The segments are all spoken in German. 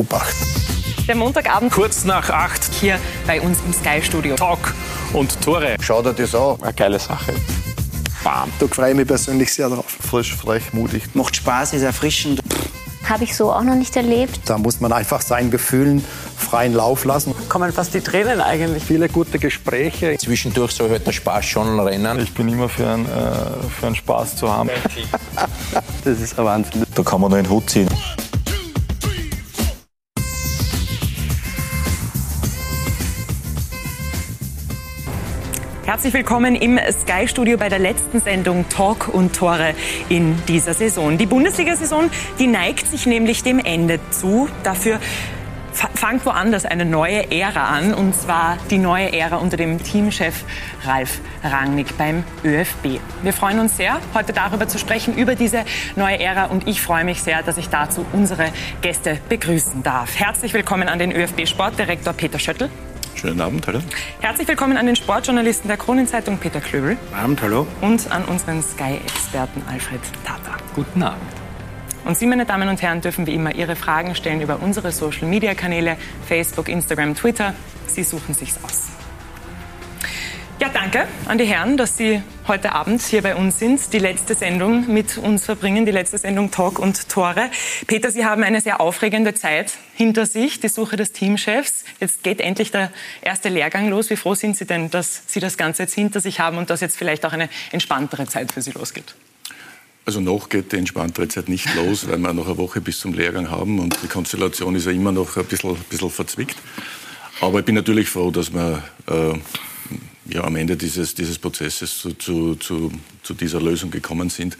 beobachten. Der Montagabend kurz nach acht hier bei uns im Sky Studio. Talk und Tore. Schau dir das an. Eine geile Sache. Bam. Da freue ich mich persönlich sehr drauf. Frisch, frech, mutig. Macht Spaß, ist erfrischend. Habe ich so auch noch nicht erlebt. Da muss man einfach seinen Gefühlen freien Lauf lassen. Kommen fast die Tränen eigentlich. Viele gute Gespräche. Zwischendurch soll halt der Spaß schon rennen. Ich bin immer für einen, äh, für einen Spaß zu haben. Das ist ein Wahnsinn. Da kann man nur einen Hut ziehen. Herzlich willkommen im Sky Studio bei der letzten Sendung Talk und Tore in dieser Saison. Die Bundesliga-Saison, die neigt sich nämlich dem Ende zu. Dafür fangt woanders eine neue Ära an, und zwar die neue Ära unter dem Teamchef Ralf Rangnick beim ÖFB. Wir freuen uns sehr, heute darüber zu sprechen, über diese neue Ära, und ich freue mich sehr, dass ich dazu unsere Gäste begrüßen darf. Herzlich willkommen an den ÖFB-Sportdirektor Peter Schöttl. Schönen Abend, hallo. Herzlich willkommen an den Sportjournalisten der Kronenzeitung Peter Klöbel. Abend, hallo. Und an unseren Sky-Experten Alfred Tata. Guten Abend. Und Sie, meine Damen und Herren, dürfen wie immer Ihre Fragen stellen über unsere Social-Media-Kanäle, Facebook, Instagram, Twitter. Sie suchen sich's aus. Ja, danke an die Herren, dass Sie heute Abend hier bei uns sind, die letzte Sendung mit uns verbringen, die letzte Sendung Talk und Tore. Peter, Sie haben eine sehr aufregende Zeit hinter sich, die Suche des Teamchefs. Jetzt geht endlich der erste Lehrgang los. Wie froh sind Sie denn, dass Sie das Ganze jetzt hinter sich haben und dass jetzt vielleicht auch eine entspanntere Zeit für Sie losgeht? Also noch geht die entspanntere Zeit nicht los, weil wir noch eine Woche bis zum Lehrgang haben und die Konstellation ist ja immer noch ein bisschen, ein bisschen verzwickt. Aber ich bin natürlich froh, dass wir äh, ja, am Ende dieses, dieses Prozesses zu, zu, zu, zu dieser Lösung gekommen sind.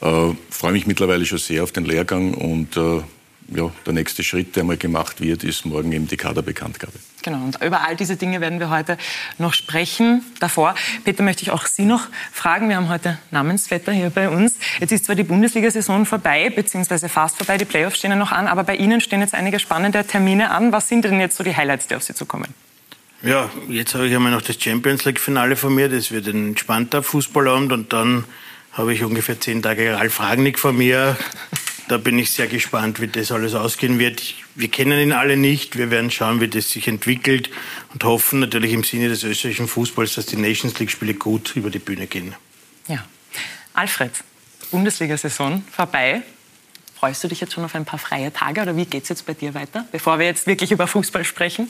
Äh, freue mich mittlerweile schon sehr auf den Lehrgang und äh, ja, der nächste Schritt, der mal gemacht wird, ist morgen eben die Kaderbekanntgabe. Genau, und über all diese Dinge werden wir heute noch sprechen. Davor, Peter, möchte ich auch Sie noch fragen. Wir haben heute Namensvetter hier bei uns. Jetzt ist zwar die Bundesliga-Saison vorbei, beziehungsweise fast vorbei, die Playoffs stehen ja noch an, aber bei Ihnen stehen jetzt einige spannende Termine an. Was sind denn jetzt so die Highlights, die auf Sie zukommen? Ja, jetzt habe ich einmal noch das Champions League-Finale von mir. Das wird ein entspannter Fußballabend. Und dann habe ich ungefähr zehn Tage Ralf Ragnick vor mir. Da bin ich sehr gespannt, wie das alles ausgehen wird. Wir kennen ihn alle nicht. Wir werden schauen, wie das sich entwickelt und hoffen natürlich im Sinne des österreichischen Fußballs, dass die Nations League-Spiele gut über die Bühne gehen. Ja. Alfred, Bundesliga-Saison vorbei. Freust du dich jetzt schon auf ein paar freie Tage oder wie geht es jetzt bei dir weiter, bevor wir jetzt wirklich über Fußball sprechen?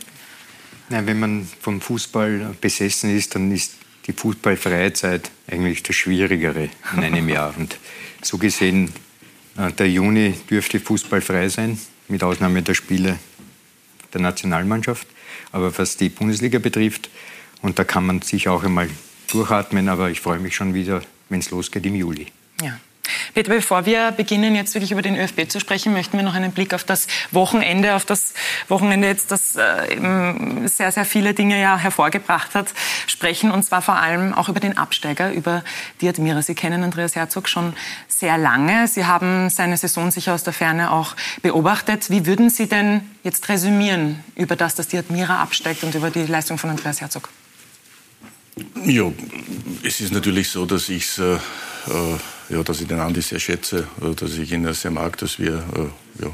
Nein, wenn man vom Fußball besessen ist, dann ist die fußballfreie Zeit eigentlich das Schwierigere in einem Jahr. Und so gesehen, äh, der Juni dürfte fußballfrei sein, mit Ausnahme der Spiele der Nationalmannschaft. Aber was die Bundesliga betrifft, und da kann man sich auch einmal durchatmen, aber ich freue mich schon wieder, wenn es losgeht im Juli. Peter, bevor wir beginnen, jetzt wirklich über den ÖFB zu sprechen, möchten wir noch einen Blick auf das Wochenende, auf das Wochenende jetzt, das äh, sehr, sehr viele Dinge ja hervorgebracht hat, sprechen. Und zwar vor allem auch über den Absteiger, über die Admira. Sie kennen Andreas Herzog schon sehr lange. Sie haben seine Saison sicher aus der Ferne auch beobachtet. Wie würden Sie denn jetzt resümieren über das, dass die Admira absteigt und über die Leistung von Andreas Herzog? Ja, es ist natürlich so, dass ich es... Äh, ja, dass ich den Andi sehr schätze, äh, dass ich ihn sehr mag, dass wir äh, ja,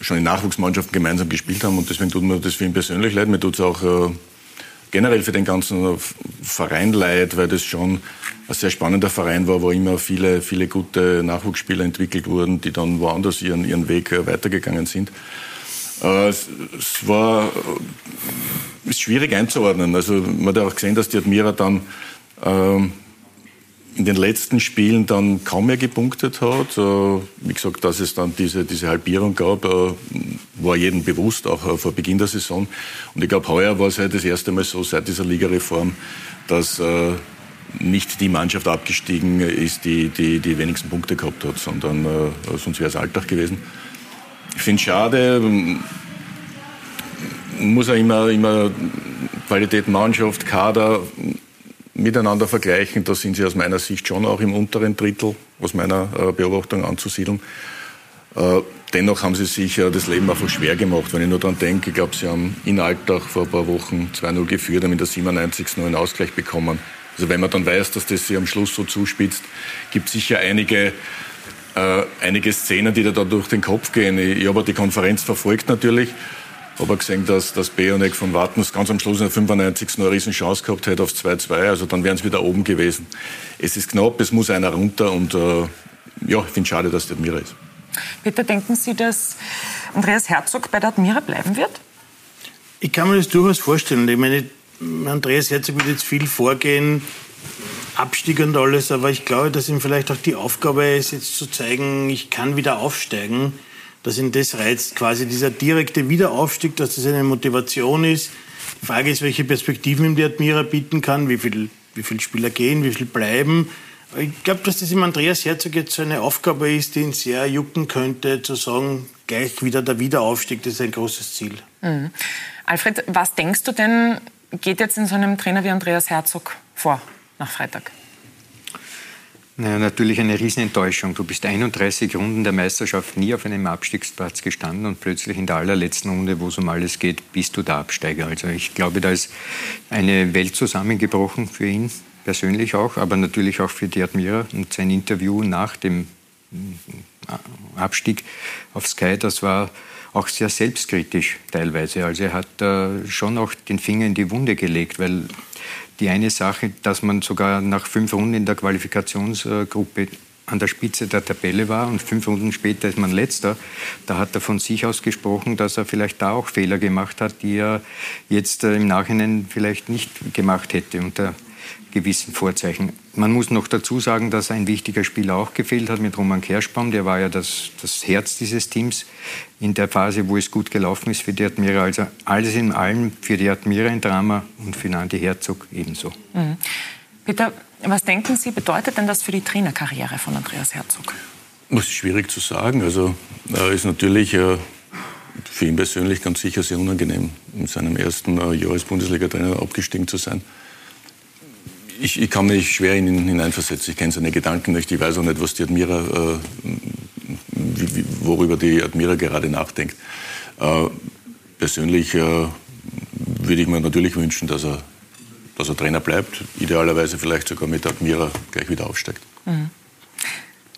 schon in Nachwuchsmannschaften gemeinsam gespielt haben und deswegen tut mir das für ihn persönlich leid. Mir tut es auch generell für den ganzen Verein leid, weil das schon ein sehr spannender Verein war, wo immer viele, viele gute Nachwuchsspieler entwickelt wurden, die dann woanders ihren, ihren Weg weitergegangen sind. Es, es war ist schwierig einzuordnen. Also man hat auch gesehen, dass die Admira dann ähm, in den letzten Spielen dann kaum mehr gepunktet hat. Äh, wie gesagt, dass es dann diese, diese Halbierung gab, äh, war jedem bewusst, auch äh, vor Beginn der Saison. Und ich glaube, heuer war es halt das erste Mal so seit dieser Ligareform, dass nicht die Mannschaft abgestiegen ist, die die, die wenigsten Punkte gehabt hat, sondern sonst wäre es Alltag gewesen. Ich finde es schade, muss ja immer, immer Qualität Mannschaft, Kader miteinander vergleichen, da sind sie aus meiner Sicht schon auch im unteren Drittel, aus meiner äh, Beobachtung anzusiedeln. Äh, dennoch haben sie sich das Leben einfach schwer gemacht. Wenn ich nur daran denke, ich glaube, sie haben in Alltag vor ein paar Wochen 2-0 geführt, haben in der 97. noch einen Ausgleich bekommen. Also wenn man dann weiß, dass das sich am Schluss so zuspitzt, gibt es sicher einige äh, einige Szenen, die da durch den Kopf gehen. Ich, ich habe die Konferenz verfolgt natürlich. Habe gesehen, dass, dass Beonek von Wartens ganz am Schluss in der 95. noch eine riesen Chance gehabt hätte auf 2-2. Also dann wären sie wieder oben gewesen. Es ist knapp, es muss einer runter und äh, ja, ich finde es schade, dass der Admira ist. Bitte denken Sie, dass Andreas Herzog bei der Admira bleiben wird? Ich kann mir das durchaus vorstellen. Ich meine, Andreas Herzog wird jetzt viel vorgehen, Abstieg und alles, aber ich glaube, dass ihm vielleicht auch die Aufgabe ist, jetzt zu zeigen, ich kann wieder aufsteigen, dass ihn das reizt, quasi dieser direkte Wiederaufstieg, dass das eine Motivation ist. Die Frage ist, welche Perspektiven ihm die Admira bieten kann, wie viele wie viel Spieler gehen, wie viel bleiben. Ich glaube, dass das im Andreas Herzog jetzt so eine Aufgabe ist, die ihn sehr jucken könnte, zu sagen, gleich wieder der Wiederaufstieg, das ist ein großes Ziel. Mhm. Alfred, was denkst du denn, geht jetzt in so einem Trainer wie Andreas Herzog vor nach Freitag? Naja, natürlich eine Riesenenttäuschung. Du bist 31 Runden der Meisterschaft nie auf einem Abstiegsplatz gestanden und plötzlich in der allerletzten Runde, wo es um alles geht, bist du der Absteiger. Also ich glaube, da ist eine Welt zusammengebrochen für ihn persönlich auch, aber natürlich auch für die Admira und sein Interview nach dem äh, Abstieg auf Sky, das war auch sehr selbstkritisch teilweise. Also er hat äh, schon auch den Finger in die Wunde gelegt, weil die eine Sache, dass man sogar nach fünf Runden in der Qualifikationsgruppe an der Spitze der Tabelle war und fünf Runden später ist man letzter. Da hat er von sich aus gesprochen, dass er vielleicht da auch Fehler gemacht hat, die er jetzt äh, im Nachhinein vielleicht nicht gemacht hätte unter gewissen Vorzeichen. Man muss noch dazu sagen, dass ein wichtiger Spieler auch gefehlt hat mit Roman Kerschbaum. Der war ja das, das Herz dieses Teams in der Phase, wo es gut gelaufen ist für die Admira. Also alles in allem für die Admira ein Drama und für Nandi Herzog ebenso. Mhm. Peter, was denken Sie, bedeutet denn das für die Trainerkarriere von Andreas Herzog? Das ist schwierig zu sagen. Also ist natürlich äh, für ihn persönlich ganz sicher sehr unangenehm, in seinem ersten äh, Jahr als Bundesliga-Trainer abgestiegen zu sein ich, ich, kann mich schwer in ihn hineinversetzen. Ich kenne seine Gedanken nicht. Ich weiß auch nicht, was die Admira, äh, wie, worüber die Admira gerade nachdenkt. Äh, persönlich äh, würde ich mir natürlich wünschen, dass er, dass er Trainer bleibt. Idealerweise vielleicht sogar mit Admira gleich wieder aufsteigt. Mhm.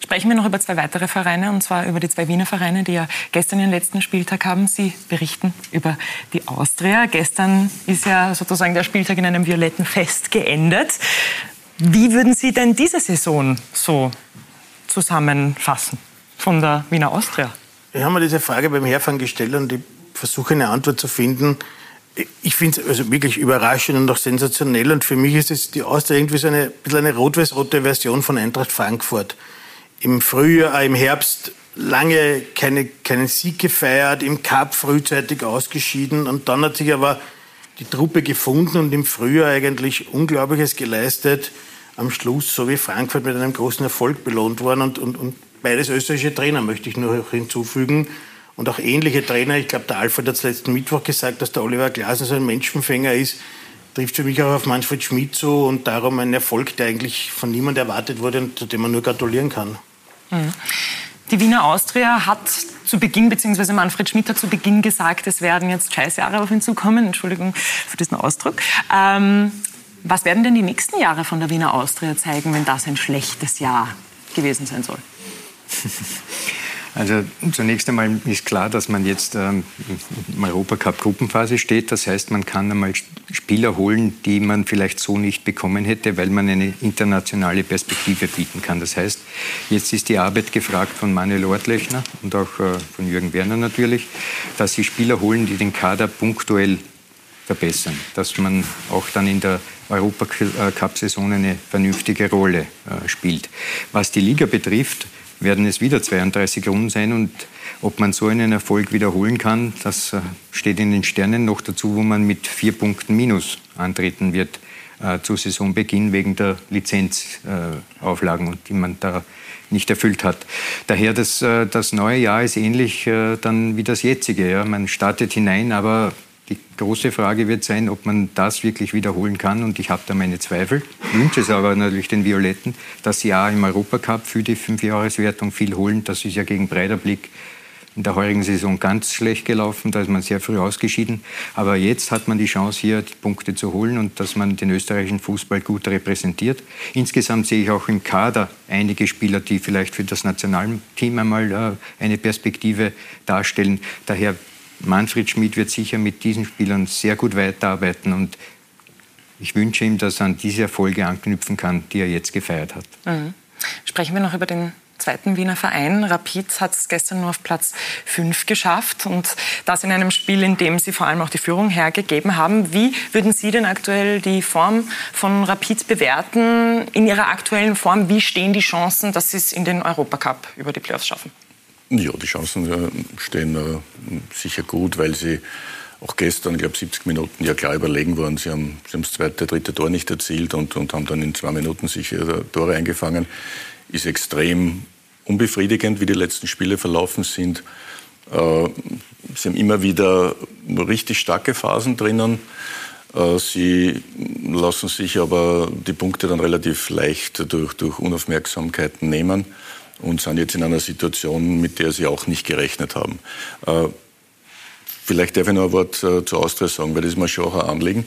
Sprechen wir noch über zwei weitere Vereine, und zwar über die zwei Wiener Vereine, die ja gestern ihren letzten Spieltag haben. Sie berichten über die Austria. Gestern ist ja sozusagen der Spieltag in einem violetten Fest geendet. Wie würden Sie denn diese Saison so zusammenfassen von der Wiener Austria? Ich habe mir diese Frage beim Herfahren gestellt und ich versuche eine Antwort zu finden. Ich finde es also wirklich überraschend und auch sensationell. Und für mich ist es die Austria irgendwie so eine, eine rot-weiß-rote Version von Eintracht Frankfurt im Frühjahr, äh, im Herbst lange keine, keinen Sieg gefeiert, im Cup frühzeitig ausgeschieden und dann hat sich aber die Truppe gefunden und im Frühjahr eigentlich Unglaubliches geleistet. Am Schluss, so wie Frankfurt, mit einem großen Erfolg belohnt worden und, und, und beides österreichische Trainer, möchte ich nur hinzufügen. Und auch ähnliche Trainer, ich glaube, der Alfred hat es letzten Mittwoch gesagt, dass der Oliver Glasner so ein Menschenfänger ist, trifft für mich auch auf Manfred Schmidt zu und darum ein Erfolg, der eigentlich von niemand erwartet wurde und zu dem man nur gratulieren kann. Mhm. Die Wiener Austria hat zu Beginn, beziehungsweise Manfred Schmidt hat zu Beginn gesagt, es werden jetzt scheiß Jahre auf ihn zukommen. Entschuldigung für diesen Ausdruck. Ähm, was werden denn die nächsten Jahre von der Wiener Austria zeigen, wenn das ein schlechtes Jahr gewesen sein soll? Also zunächst einmal ist klar, dass man jetzt ähm, im Europacup-Gruppenphase steht. Das heißt, man kann einmal Spieler holen, die man vielleicht so nicht bekommen hätte, weil man eine internationale Perspektive bieten kann. Das heißt, jetzt ist die Arbeit gefragt von Manuel Ortlechner und auch äh, von Jürgen Werner natürlich, dass sie Spieler holen, die den Kader punktuell verbessern, dass man auch dann in der Europacup-Saison eine vernünftige Rolle äh, spielt. Was die Liga betrifft, werden es wieder 32 Runden sein. Und ob man so einen Erfolg wiederholen kann, das äh, steht in den Sternen noch dazu, wo man mit vier Punkten Minus antreten wird äh, zu Saisonbeginn wegen der Lizenzauflagen, äh, die man da nicht erfüllt hat. Daher das, äh, das neue Jahr ist ähnlich äh, dann wie das jetzige. Ja. Man startet hinein, aber die große Frage wird sein, ob man das wirklich wiederholen kann. Und ich habe da meine Zweifel. Ich wünsche es aber natürlich den Violetten, dass sie ja im Europacup für die Fünfjahreswertung viel holen. Das ist ja gegen Breiderblick in der heurigen Saison ganz schlecht gelaufen, da ist man sehr früh ausgeschieden. Aber jetzt hat man die Chance, hier die Punkte zu holen und dass man den österreichischen Fußball gut repräsentiert. Insgesamt sehe ich auch im Kader einige Spieler, die vielleicht für das Nationalteam einmal äh, eine Perspektive darstellen. Daher Manfred Schmidt wird sicher mit diesen Spielern sehr gut weiterarbeiten und ich wünsche ihm, dass er an diese Erfolge anknüpfen kann, die er jetzt gefeiert hat. Mhm. Sprechen wir noch über den zweiten Wiener Verein. Rapid hat es gestern nur auf Platz 5 geschafft und das in einem Spiel, in dem Sie vor allem auch die Führung hergegeben haben. Wie würden Sie denn aktuell die Form von Rapid bewerten? In Ihrer aktuellen Form, wie stehen die Chancen, dass Sie es in den Europacup über die Playoffs schaffen? Ja, die Chancen äh, stehen äh, sicher gut, weil sie auch gestern, ich glaube 70 Minuten, ja klar überlegen waren. Sie haben, sie haben das zweite, dritte Tor nicht erzielt und, und haben dann in zwei Minuten sicher Tore eingefangen. Ist extrem unbefriedigend, wie die letzten Spiele verlaufen sind. Äh, sie haben immer wieder richtig starke Phasen drinnen. Äh, sie lassen sich aber die Punkte dann relativ leicht durch, durch Unaufmerksamkeiten nehmen und sind jetzt in einer Situation, mit der sie auch nicht gerechnet haben. Äh, vielleicht darf ich noch ein Wort äh, zu Austria sagen, weil das ist mir schon auch ein Anliegen.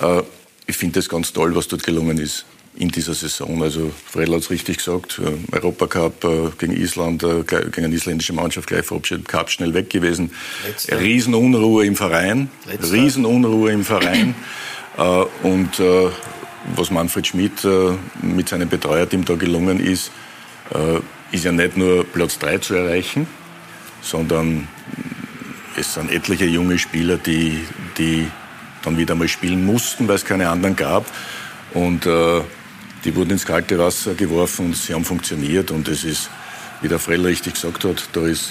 Äh, ich finde es ganz toll, was dort gelungen ist in dieser Saison. Also Fredl hat es richtig gesagt, äh, Europacup äh, gegen Island, äh, gegen eine isländische Mannschaft gleich verabschiedet, Cup schnell weg gewesen. Letzter. Riesenunruhe im Verein, Letzter. Riesenunruhe im Verein. Und was Manfred Schmidt mit seinem Betreuerteam da gelungen ist, ist ja nicht nur Platz 3 zu erreichen, sondern es sind etliche junge Spieler, die, die dann wieder mal spielen mussten, weil es keine anderen gab. Und äh, die wurden ins kalte Wasser geworfen und sie haben funktioniert. Und es ist, wie der Frell richtig gesagt hat, da ist,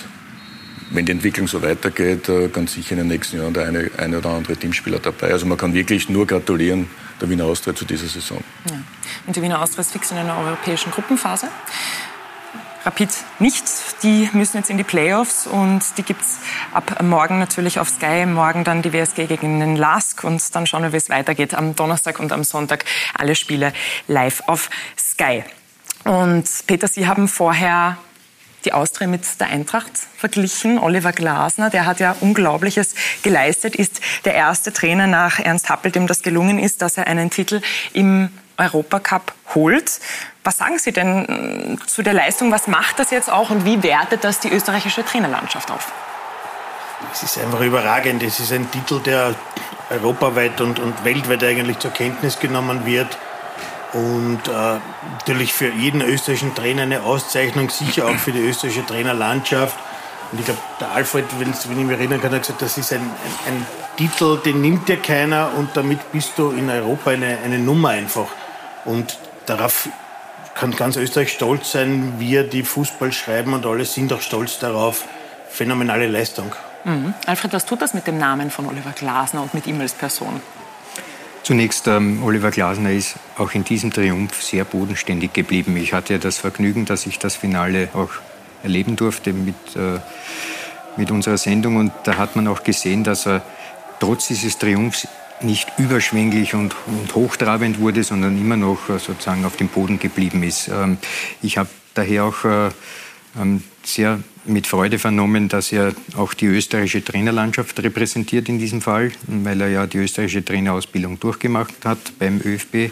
wenn die Entwicklung so weitergeht, äh, ganz sicher in den nächsten Jahren der eine, eine oder andere Teamspieler dabei. Also man kann wirklich nur gratulieren der Wiener Austria zu dieser Saison. Ja. Und die Wiener Austria ist fix in einer europäischen Gruppenphase. Rapid nicht. Die müssen jetzt in die Playoffs und die gibt es ab morgen natürlich auf Sky. Morgen dann die WSG gegen den LASK und dann schauen wir, wie es weitergeht. Am Donnerstag und am Sonntag alle Spiele live auf Sky. Und Peter, Sie haben vorher die Austria mit der Eintracht verglichen. Oliver Glasner, der hat ja Unglaubliches geleistet, ist der erste Trainer nach Ernst Happel, dem das gelungen ist, dass er einen Titel im Europacup holt. Was sagen Sie denn äh, zu der Leistung? Was macht das jetzt auch und wie wertet das die österreichische Trainerlandschaft auf? Es ist einfach überragend. Es ist ein Titel, der europaweit und, und weltweit eigentlich zur Kenntnis genommen wird. Und äh, natürlich für jeden österreichischen Trainer eine Auszeichnung, sicher auch für die österreichische Trainerlandschaft. Und ich glaube, der Alfred, wenn ich mich erinnern kann, hat gesagt, das ist ein, ein, ein Titel, den nimmt dir keiner und damit bist du in Europa eine, eine Nummer einfach. Und darauf kann ganz Österreich stolz sein. Wir, die Fußball schreiben und alle sind auch stolz darauf. Phänomenale Leistung. Mhm. Alfred, was tut das mit dem Namen von Oliver Glasner und mit ihm als Person? Zunächst, ähm, Oliver Glasner ist auch in diesem Triumph sehr bodenständig geblieben. Ich hatte ja das Vergnügen, dass ich das Finale auch erleben durfte mit, äh, mit unserer Sendung. Und da hat man auch gesehen, dass er trotz dieses Triumphs nicht überschwänglich und, und hochtrabend wurde, sondern immer noch äh, sozusagen auf dem Boden geblieben ist. Ähm, ich habe daher auch äh, ähm, sehr mit Freude vernommen, dass er auch die österreichische Trainerlandschaft repräsentiert in diesem Fall, weil er ja die österreichische Trainerausbildung durchgemacht hat beim ÖFB.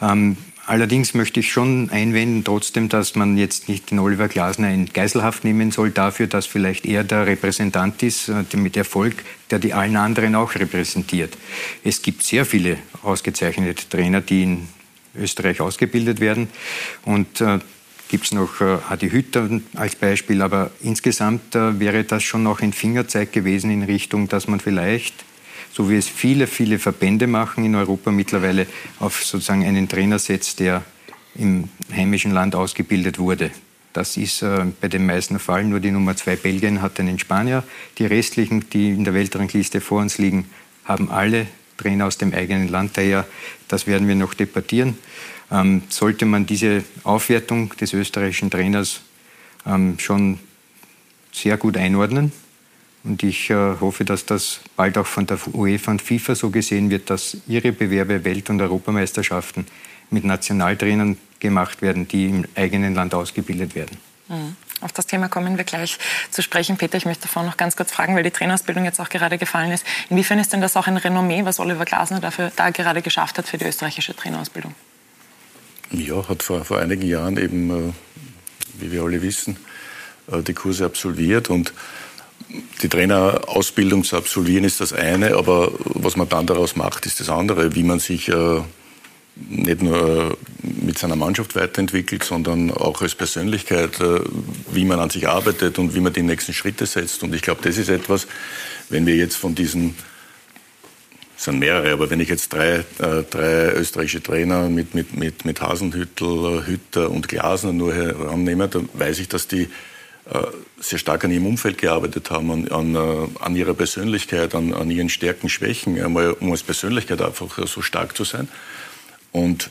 Ähm, Allerdings möchte ich schon einwenden, trotzdem, dass man jetzt nicht den Oliver Glasner in Geiselhaft nehmen soll, dafür, dass vielleicht er der Repräsentant ist äh, mit Erfolg, der die allen anderen auch repräsentiert. Es gibt sehr viele ausgezeichnete Trainer, die in Österreich ausgebildet werden. Und äh, gibt es noch äh, Adi Hütter als Beispiel. Aber insgesamt äh, wäre das schon noch ein Fingerzeig gewesen in Richtung, dass man vielleicht so wie es viele, viele Verbände machen in Europa mittlerweile, auf sozusagen einen Trainer setzt, der im heimischen Land ausgebildet wurde. Das ist äh, bei den meisten Fall. Nur die Nummer zwei Belgien hat einen Spanier. Die restlichen, die in der Weltrangliste vor uns liegen, haben alle Trainer aus dem eigenen Land. Daher, das werden wir noch debattieren. Ähm, sollte man diese Aufwertung des österreichischen Trainers ähm, schon sehr gut einordnen. Und ich äh, hoffe, dass das bald auch von der UEFA und FIFA so gesehen wird, dass ihre Bewerbe Welt- und Europameisterschaften mit Nationaltrainern gemacht werden, die im eigenen Land ausgebildet werden. Mhm. Auf das Thema kommen wir gleich zu sprechen. Peter, ich möchte davor noch ganz kurz fragen, weil die Trainerausbildung jetzt auch gerade gefallen ist. Inwiefern ist denn das auch ein Renommee, was Oliver Glasner dafür, da gerade geschafft hat für die österreichische Trainerausbildung? Ja, hat vor, vor einigen Jahren eben, äh, wie wir alle wissen, äh, die Kurse absolviert und die Trainerausbildung zu absolvieren ist das eine, aber was man dann daraus macht, ist das andere, wie man sich äh, nicht nur mit seiner Mannschaft weiterentwickelt, sondern auch als Persönlichkeit, äh, wie man an sich arbeitet und wie man die nächsten Schritte setzt. Und ich glaube, das ist etwas, wenn wir jetzt von diesen, es sind mehrere, aber wenn ich jetzt drei, äh, drei österreichische Trainer mit, mit, mit, mit Hasenhüttel, Hütter und Glasner nur herannehme, dann weiß ich, dass die sehr stark an ihrem Umfeld gearbeitet haben, an, an, an ihrer Persönlichkeit, an, an, ihren Stärken, Schwächen, einmal, um als Persönlichkeit einfach so stark zu sein. Und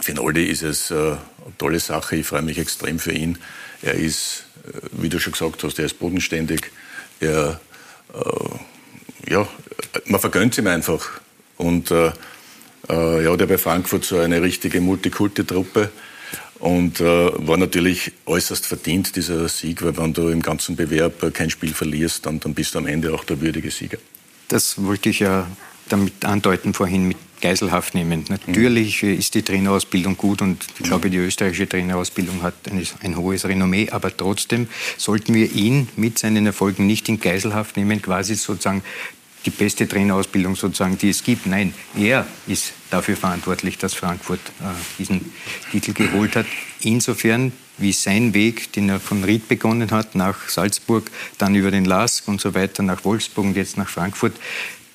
für Noldi ist es äh, eine tolle Sache. Ich freue mich extrem für ihn. Er ist, äh, wie du schon gesagt hast, er ist bodenständig. Er, äh, ja, man vergönnt ihm einfach. Und äh, äh, ja, der bei Frankfurt so eine richtige Multikulti-Truppe. Und äh, war natürlich äußerst verdient, dieser Sieg, weil wenn du im ganzen Bewerb kein Spiel verlierst, dann, dann bist du am Ende auch der würdige Sieger. Das wollte ich ja damit andeuten vorhin mit Geiselhaft nehmen. Natürlich mhm. ist die Trainerausbildung gut und ich glaube, die österreichische Trainerausbildung hat ein, ein, hohes Renommee, aber trotzdem sollten wir ihn mit seinen Erfolgen nicht in Geiselhaft nehmen, quasi sozusagen die beste Trainerausbildung sozusagen, die es gibt. Nein, er ist dafür verantwortlich, dass Frankfurt äh, diesen Titel geholt hat. Insofern wie sein Weg, den er von Ried begonnen hat, nach Salzburg, dann über den Lask und so weiter, nach Wolfsburg und jetzt nach Frankfurt,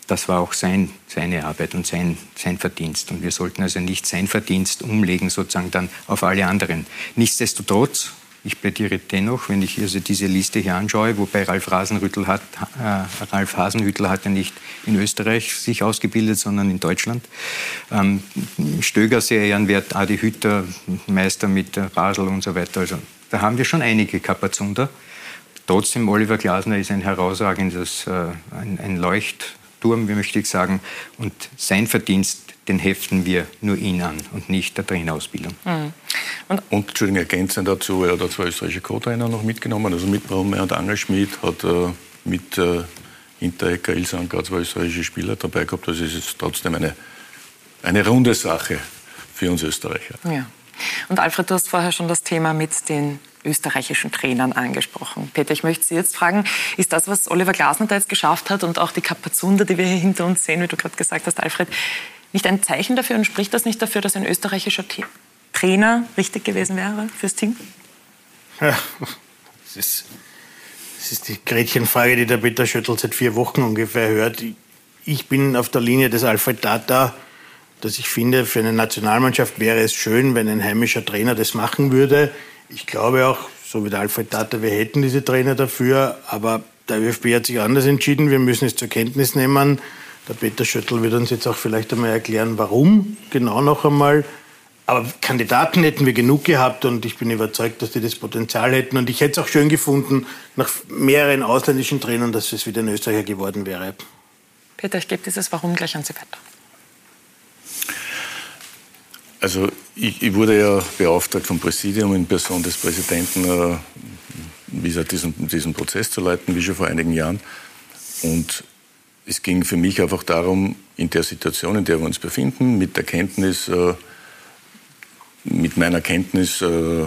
das war auch sein, seine Arbeit und sein, sein Verdienst. Und wir sollten also nicht sein Verdienst umlegen sozusagen dann auf alle anderen. Nichtsdestotrotz, ich plädiere dennoch, wenn ich also diese Liste hier anschaue, wobei Ralf Hasenhüttl hat, äh, Ralf Hasenhüttl hat ja nicht in Österreich sich ausgebildet, sondern in Deutschland. Ähm, Stöger sehr ehrenwert, Adi Hütter, Meister mit Basel und so weiter. Also da haben wir schon einige Kapazunder. Trotzdem, Oliver Glasner ist ein herausragendes, äh, ein, ein Leucht, Turm, wie möchte ich sagen. Und sein Verdienst, den heften wir nur ihn an und nicht der Trainerausbildung. Mhm. Und, und Entschuldigung, ergänzend dazu, er hat zwei österreichische Co-Trainer noch mitgenommen, also mit Brummer und Angelschmidt, hat äh, mit äh, Hinterecker, Ilsanker zwei österreichische Spieler dabei gehabt. Also es ist trotzdem eine, eine runde Sache für uns Österreicher. Ja. Und Alfred, du hast vorher schon das Thema mit den österreichischen Trainern angesprochen. Peter, ich möchte Sie jetzt fragen, ist das, was Oliver Glasner da jetzt geschafft hat und auch die Kapazunder, die wir hier hinter uns sehen, wie du gerade gesagt hast, Alfred, nicht ein Zeichen dafür und spricht das nicht dafür, dass ein österreichischer Trainer richtig gewesen wäre fürs Team? Ja, das ist, das ist die Gretchenfrage, die der Peter Schöttl seit vier Wochen ungefähr hört. Ich bin auf der Linie des Alfred Data, dass ich finde, für eine Nationalmannschaft wäre es schön, wenn ein heimischer Trainer das machen würde. Ich glaube auch, so wie der Alfred Tata, wir hätten diese Trainer dafür, aber der ÖFB hat sich anders entschieden. Wir müssen es zur Kenntnis nehmen. Der Peter Schöttl wird uns jetzt auch vielleicht einmal erklären, warum, genau noch einmal. Aber Kandidaten hätten wir genug gehabt und ich bin überzeugt, dass die das Potenzial hätten. Und ich hätte es auch schön gefunden, nach mehreren ausländischen Trainern, dass es wieder ein Österreicher geworden wäre. Peter, ich gebe dieses Warum gleich an Sie weiter. Also ich, ich, wurde ja beauftragt vom Präsidium in Person des Präsidenten, äh, wie gesagt, diesen, diesen Prozess zu leiten, wie schon vor einigen Jahren. Und es ging für mich einfach darum, in der Situation, in der wir uns befinden, mit der Kenntnis, äh, mit meiner Kenntnis äh,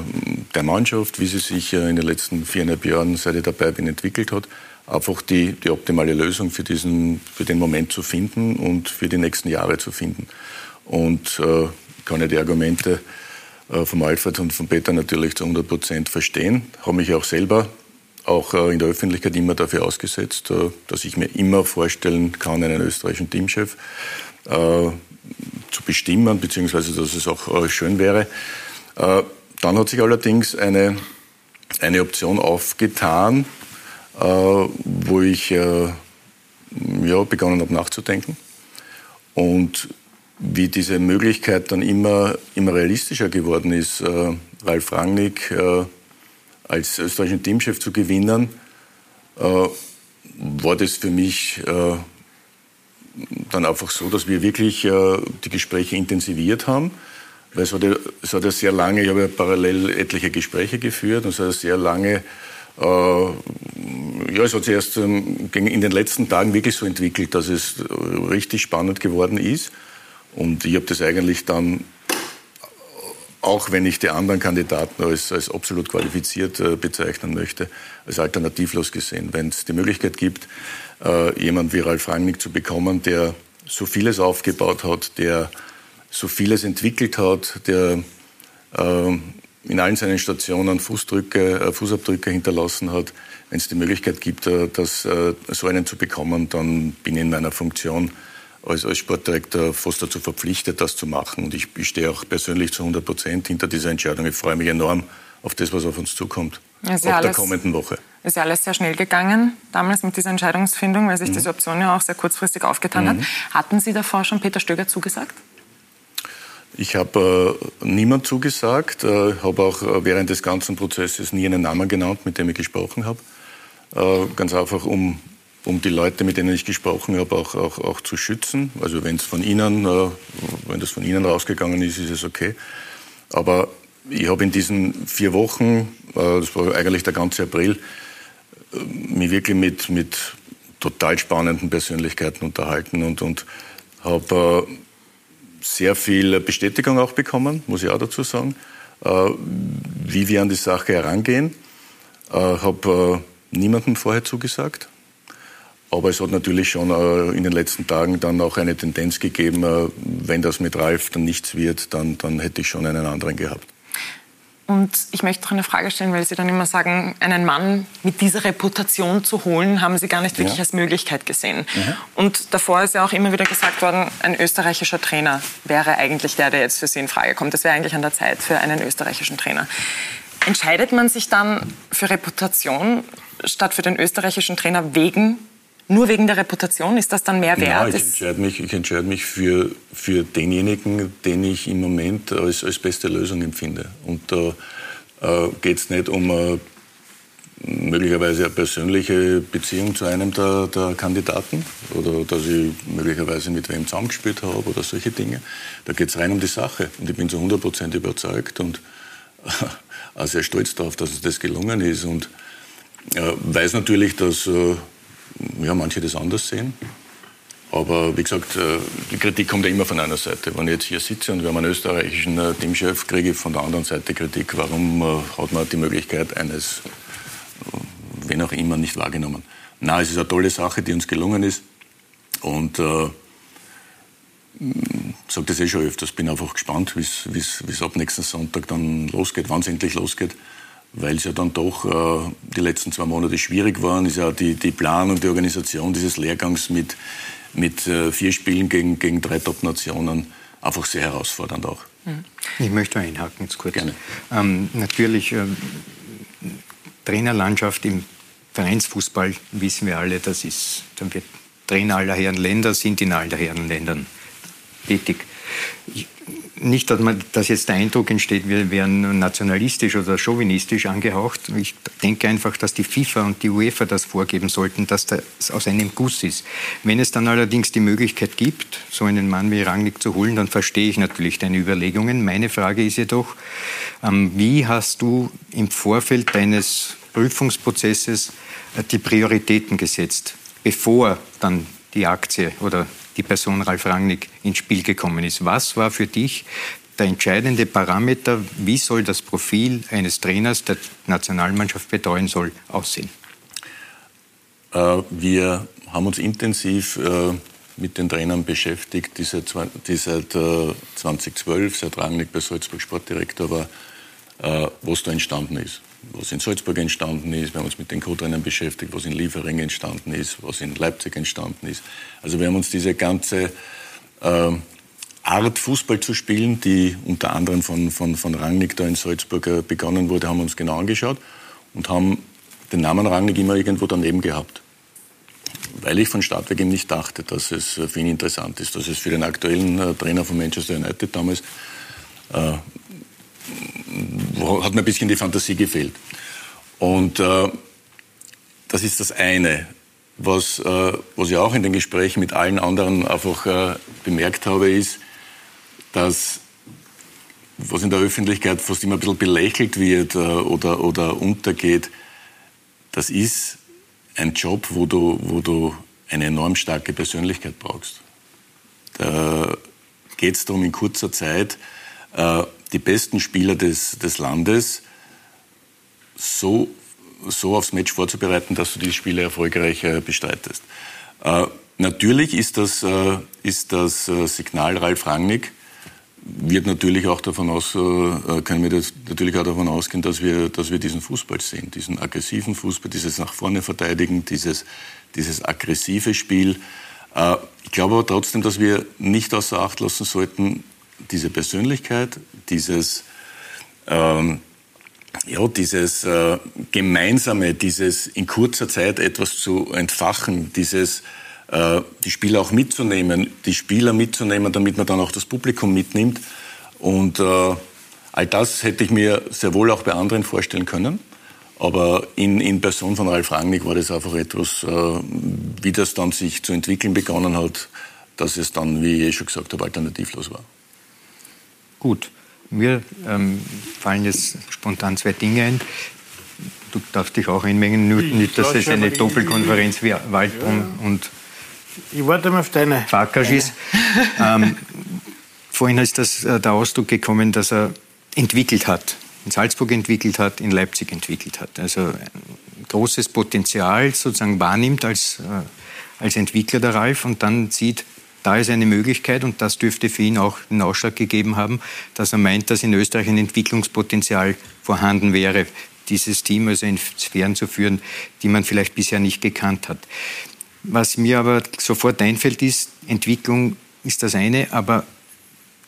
der Mannschaft, wie sie sich äh, in den letzten viereinhalb Jahren, seit ich dabei bin, entwickelt hat, einfach die, die optimale Lösung für, diesen, für den Moment zu finden und für die nächsten Jahre zu finden. Und äh, kann ich die Argumente äh, vom Alfred und von Peter natürlich zu 100 Prozent verstehen. Habe mich auch selber auch äh, in der Öffentlichkeit immer dafür ausgesetzt, äh, dass ich mir immer vorstellen kann, einen österreichischen Teamchef zu bestimmen, beziehungsweise dass es auch schön wäre. Dann hat sich allerdings eine, eine Option aufgetan, wo ich ja, begonnen habe nachzudenken. Und wie diese Möglichkeit dann immer, immer realistischer geworden ist, äh, Ralf Rangnick äh, als österreichischen Teamchef zu gewinnen, äh, war das für mich äh, dann einfach so, dass wir wirklich äh, die Gespräche intensiviert haben. Weil es hat, ja, es hat ja sehr lange, ich habe ja parallel etliche Gespräche geführt und es hat ja sehr lange, äh, ja, es hat sich erst ähm, in den letzten Tagen wirklich so entwickelt, dass es richtig spannend geworden ist. Und ich habe das eigentlich dann, auch wenn ich die anderen Kandidaten als, als absolut qualifiziert äh, bezeichnen möchte, als alternativlos gesehen. Wenn es die Möglichkeit gibt, äh, jemanden wie Ralf Rangnick zu bekommen, der so vieles aufgebaut hat, der so vieles entwickelt hat, der äh, in allen seinen Stationen Fußdrücke, äh, Fußabdrücke hinterlassen hat. Wenn es die Möglichkeit gibt, äh, das, äh, so einen zu bekommen, dann bin ich in meiner Funktion als, als Sportdirektor fast dazu verpflichtet, das zu machen. Und ich, ich stehe auch persönlich zu 100 Prozent hinter dieser Entscheidung. Ich freue mich enorm auf das, was auf uns zukommt. Ab ja der kommenden Woche. Ist ja alles sehr schnell gegangen, damals mit dieser Entscheidungsfindung, weil sich mhm. diese Option ja auch sehr kurzfristig aufgetan mhm. hat. Hatten Sie davor schon Peter Stöger zugesagt? Ich habe äh, niemand zugesagt, äh, habe auch äh, während des ganzen Prozesses nie einen Namen genannt, mit dem ich gesprochen habe. Äh, ganz einfach, um, um die Leute, mit denen ich gesprochen habe, auch, auch, auch zu schützen. Also wenn es von Ihnen, äh, wenn das von Ihnen rausgegangen ist, ist es okay. Aber ich habe in diesen vier Wochen, äh, das war eigentlich der ganze April, mich wirklich mit, mit total spannenden Persönlichkeiten unterhalten und, und habe sehr viel Bestätigung auch bekommen, muss ich auch dazu sagen, äh, wie wir an die Sache herangehen. Äh, habe äh, niemandem vorher zugesagt. Aber es hat natürlich schon in den letzten Tagen dann auch eine Tendenz gegeben, wenn das mit Ralf dann nichts wird, dann, dann hätte ich schon einen anderen gehabt. Und ich möchte noch eine Frage stellen, weil Sie dann immer sagen, einen Mann mit dieser Reputation zu holen, haben Sie gar nicht wirklich ja. als Möglichkeit gesehen. Mhm. Und davor ist ja auch immer wieder gesagt worden, ein österreichischer Trainer wäre eigentlich der, der jetzt für Sie in Frage kommt. Das wäre eigentlich an der Zeit für einen österreichischen Trainer. Entscheidet man sich dann für Reputation statt für den österreichischen Trainer wegen nur wegen der Reputation? Ist das dann mehr wert? Ja, ich entscheide mich, ich entscheide mich für, für denjenigen, den ich im Moment als, als beste Lösung empfinde. Und da äh, geht es nicht um äh, möglicherweise eine persönliche Beziehung zu einem der, der, Kandidaten oder dass ich möglicherweise mit wem zusammengespielt habe oder solche Dinge. Da geht es rein um die Sache. Und ich bin zu 100 Prozent überzeugt und auch sehr stolz darauf, dass es das gelungen ist. Und äh, weiß natürlich, dass äh, ja, manche das anders sehen. Aber wie gesagt, äh, die Kritik kommt ja immer von einer Seite. Wenn ich jetzt hier sitze und wir haben einen österreichischen äh, Teamchef, kriege ich von der anderen Seite Kritik. Warum äh, hat man die Möglichkeit eines, wen auch immer, nicht wahrgenommen? Na, es ist eine tolle Sache, die uns gelungen ist. Und äh, ich sage das eh schon öfters, bin einfach gespannt, wie es ab nächsten Sonntag dann losgeht, wann es endlich losgeht weil es ja dann doch äh, die letzten zwei Monate schwierig waren, ist ja die, die Planung, die Organisation dieses Lehrgangs mit, mit äh, vier Spielen gegen, gegen drei Top-Nationen einfach sehr herausfordernd auch. Mhm. Ich möchte einhaken jetzt kurz. Gerne. Ähm, natürlich, ähm, Trainerlandschaft im Vereinsfußball wissen wir alle, das ist, dann wird Trainer aller Herren Länder sind in allen Herren Ländern tätig. Ich, nicht, dass, man, dass jetzt der Eindruck entsteht, wir wären nationalistisch oder chauvinistisch angehaucht. Ich denke einfach, dass die FIFA und die UEFA das vorgeben sollten, dass das aus einem Guss ist. Wenn es dann allerdings die Möglichkeit gibt, so einen Mann wie Rangnick zu holen, dann verstehe ich natürlich deine Überlegungen. Meine Frage ist jedoch, ähm, wie hast du im Vorfeld deines Prüfungsprozesses äh, die Prioritäten gesetzt, bevor dann die Aktie oder die Person Ralf Rangnick ins Spiel gekommen ist. Was war für dich der entscheidende Parameter, wie soll das Profil eines Trainers, der Nationalmannschaft betreuen soll, aussehen? Äh, wir haben uns intensiv äh, mit den Trainern beschäftigt, die seit, die seit 2012, äh, seit Rangnick bei Salzburg Sportdirektor war, was da entstanden ist was in Salzburg entstanden ist. Wir haben uns mit den Co-Trainern beschäftigt, was in Liefering entstanden ist, was in Leipzig entstanden ist. Also wir haben uns diese ganze äh, Art, Fußball zu spielen, die unter anderem von, von, von Rangnick da in Salzburg äh, begonnen wurde, haben wir uns genau angeschaut und haben den Namen Rangnick immer irgendwo daneben gehabt. Weil ich von Start weg eben nicht dachte, dass es für ihn interessant ist, dass es für den aktuellen äh, Trainer von Manchester United damals äh, hat mir ein bisschen die Fantasie gefehlt. Und äh, das ist das eine. Was, äh, was ich auch in den Gesprächen mit allen anderen einfach äh, bemerkt habe, ist, dass was in der Öffentlichkeit fast immer ein bisschen belächelt wird äh, oder, oder untergeht, das ist ein Job, wo du, wo du eine enorm starke Persönlichkeit brauchst. Da geht es darum, in kurzer Zeit äh, die besten Spieler des, des Landes so, so aufs Match vorzubereiten, dass du die Spiele erfolgreich bestreitest. Äh, natürlich ist das, äh, ist das äh, Signal Ralf Rangnick, wird natürlich auch davon aus, äh, können wir natürlich auch davon ausgehen, dass wir, dass wir diesen Fußball sehen, diesen aggressiven Fußball, dieses nach vorne verteidigen, dieses, dieses aggressive Spiel. Äh, ich glaube aber trotzdem, dass wir nicht außer Acht lassen sollten, diese Persönlichkeit, dieses, ähm, ja, dieses äh, Gemeinsame, dieses in kurzer Zeit etwas zu entfachen, dieses äh, die Spieler auch mitzunehmen, die Spieler mitzunehmen, damit man dann auch das Publikum mitnimmt. Und äh, all das hätte ich mir sehr wohl auch bei anderen vorstellen können. Aber in, in Person von Ralf Rangnick war das einfach etwas, äh, wie das dann sich zu entwickeln begonnen hat, dass es dann, wie ich eh schon gesagt habe, alternativlos war. Gut, mir ähm, fallen jetzt spontan zwei Dinge ein. Du darfst dich auch einmengen, nicht, dass es eine Doppelkonferenz wie Waldbrunn ja. und ich warte mal auf deine. Farkas ist. ähm, vorhin ist das, äh, der Ausdruck gekommen, dass er entwickelt hat. In Salzburg entwickelt hat, in Leipzig entwickelt hat. Also ein großes Potenzial sozusagen wahrnimmt als, äh, als Entwickler der Ralf und dann sieht, da ist eine Möglichkeit und das dürfte für ihn auch den Ausschlag gegeben haben, dass er meint, dass in Österreich ein Entwicklungspotenzial vorhanden wäre, dieses Team also in Sphären zu führen, die man vielleicht bisher nicht gekannt hat. Was mir aber sofort einfällt, ist, Entwicklung ist das eine, aber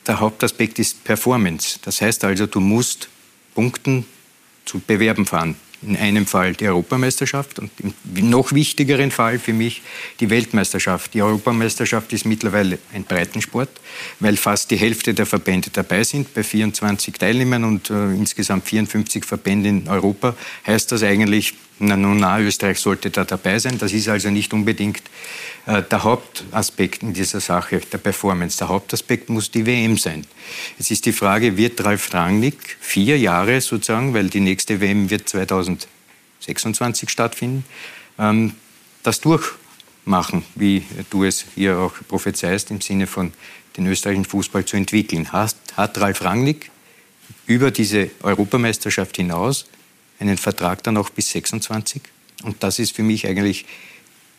der Hauptaspekt ist Performance. Das heißt also, du musst punkten zu Bewerben fahren in einem Fall die Europameisterschaft und im noch wichtigeren Fall für mich die Weltmeisterschaft. Die Europameisterschaft ist mittlerweile ein Breitensport, weil fast die Hälfte der Verbände dabei sind, bei 24 Teilnehmern und äh, insgesamt 54 Verbände in Europa. Heißt das eigentlich, na, nun, na, Österreich sollte da dabei sein. Das ist also nicht unbedingt äh, der Hauptaspekt in dieser Sache, der Performance. Der Hauptaspekt muss die WM sein. Es ist die Frage, wird Ralf Rangnick vier Jahre sozusagen, weil die nächste WM wird 2026 stattfinden, ähm, das durchmachen, wie du es hier auch prophezeist, im Sinne von den österreichischen Fußball zu entwickeln. Hat, hat Ralf Rangnick über diese Europameisterschaft hinaus einen Vertrag dann auch bis 26. Und das ist für mich eigentlich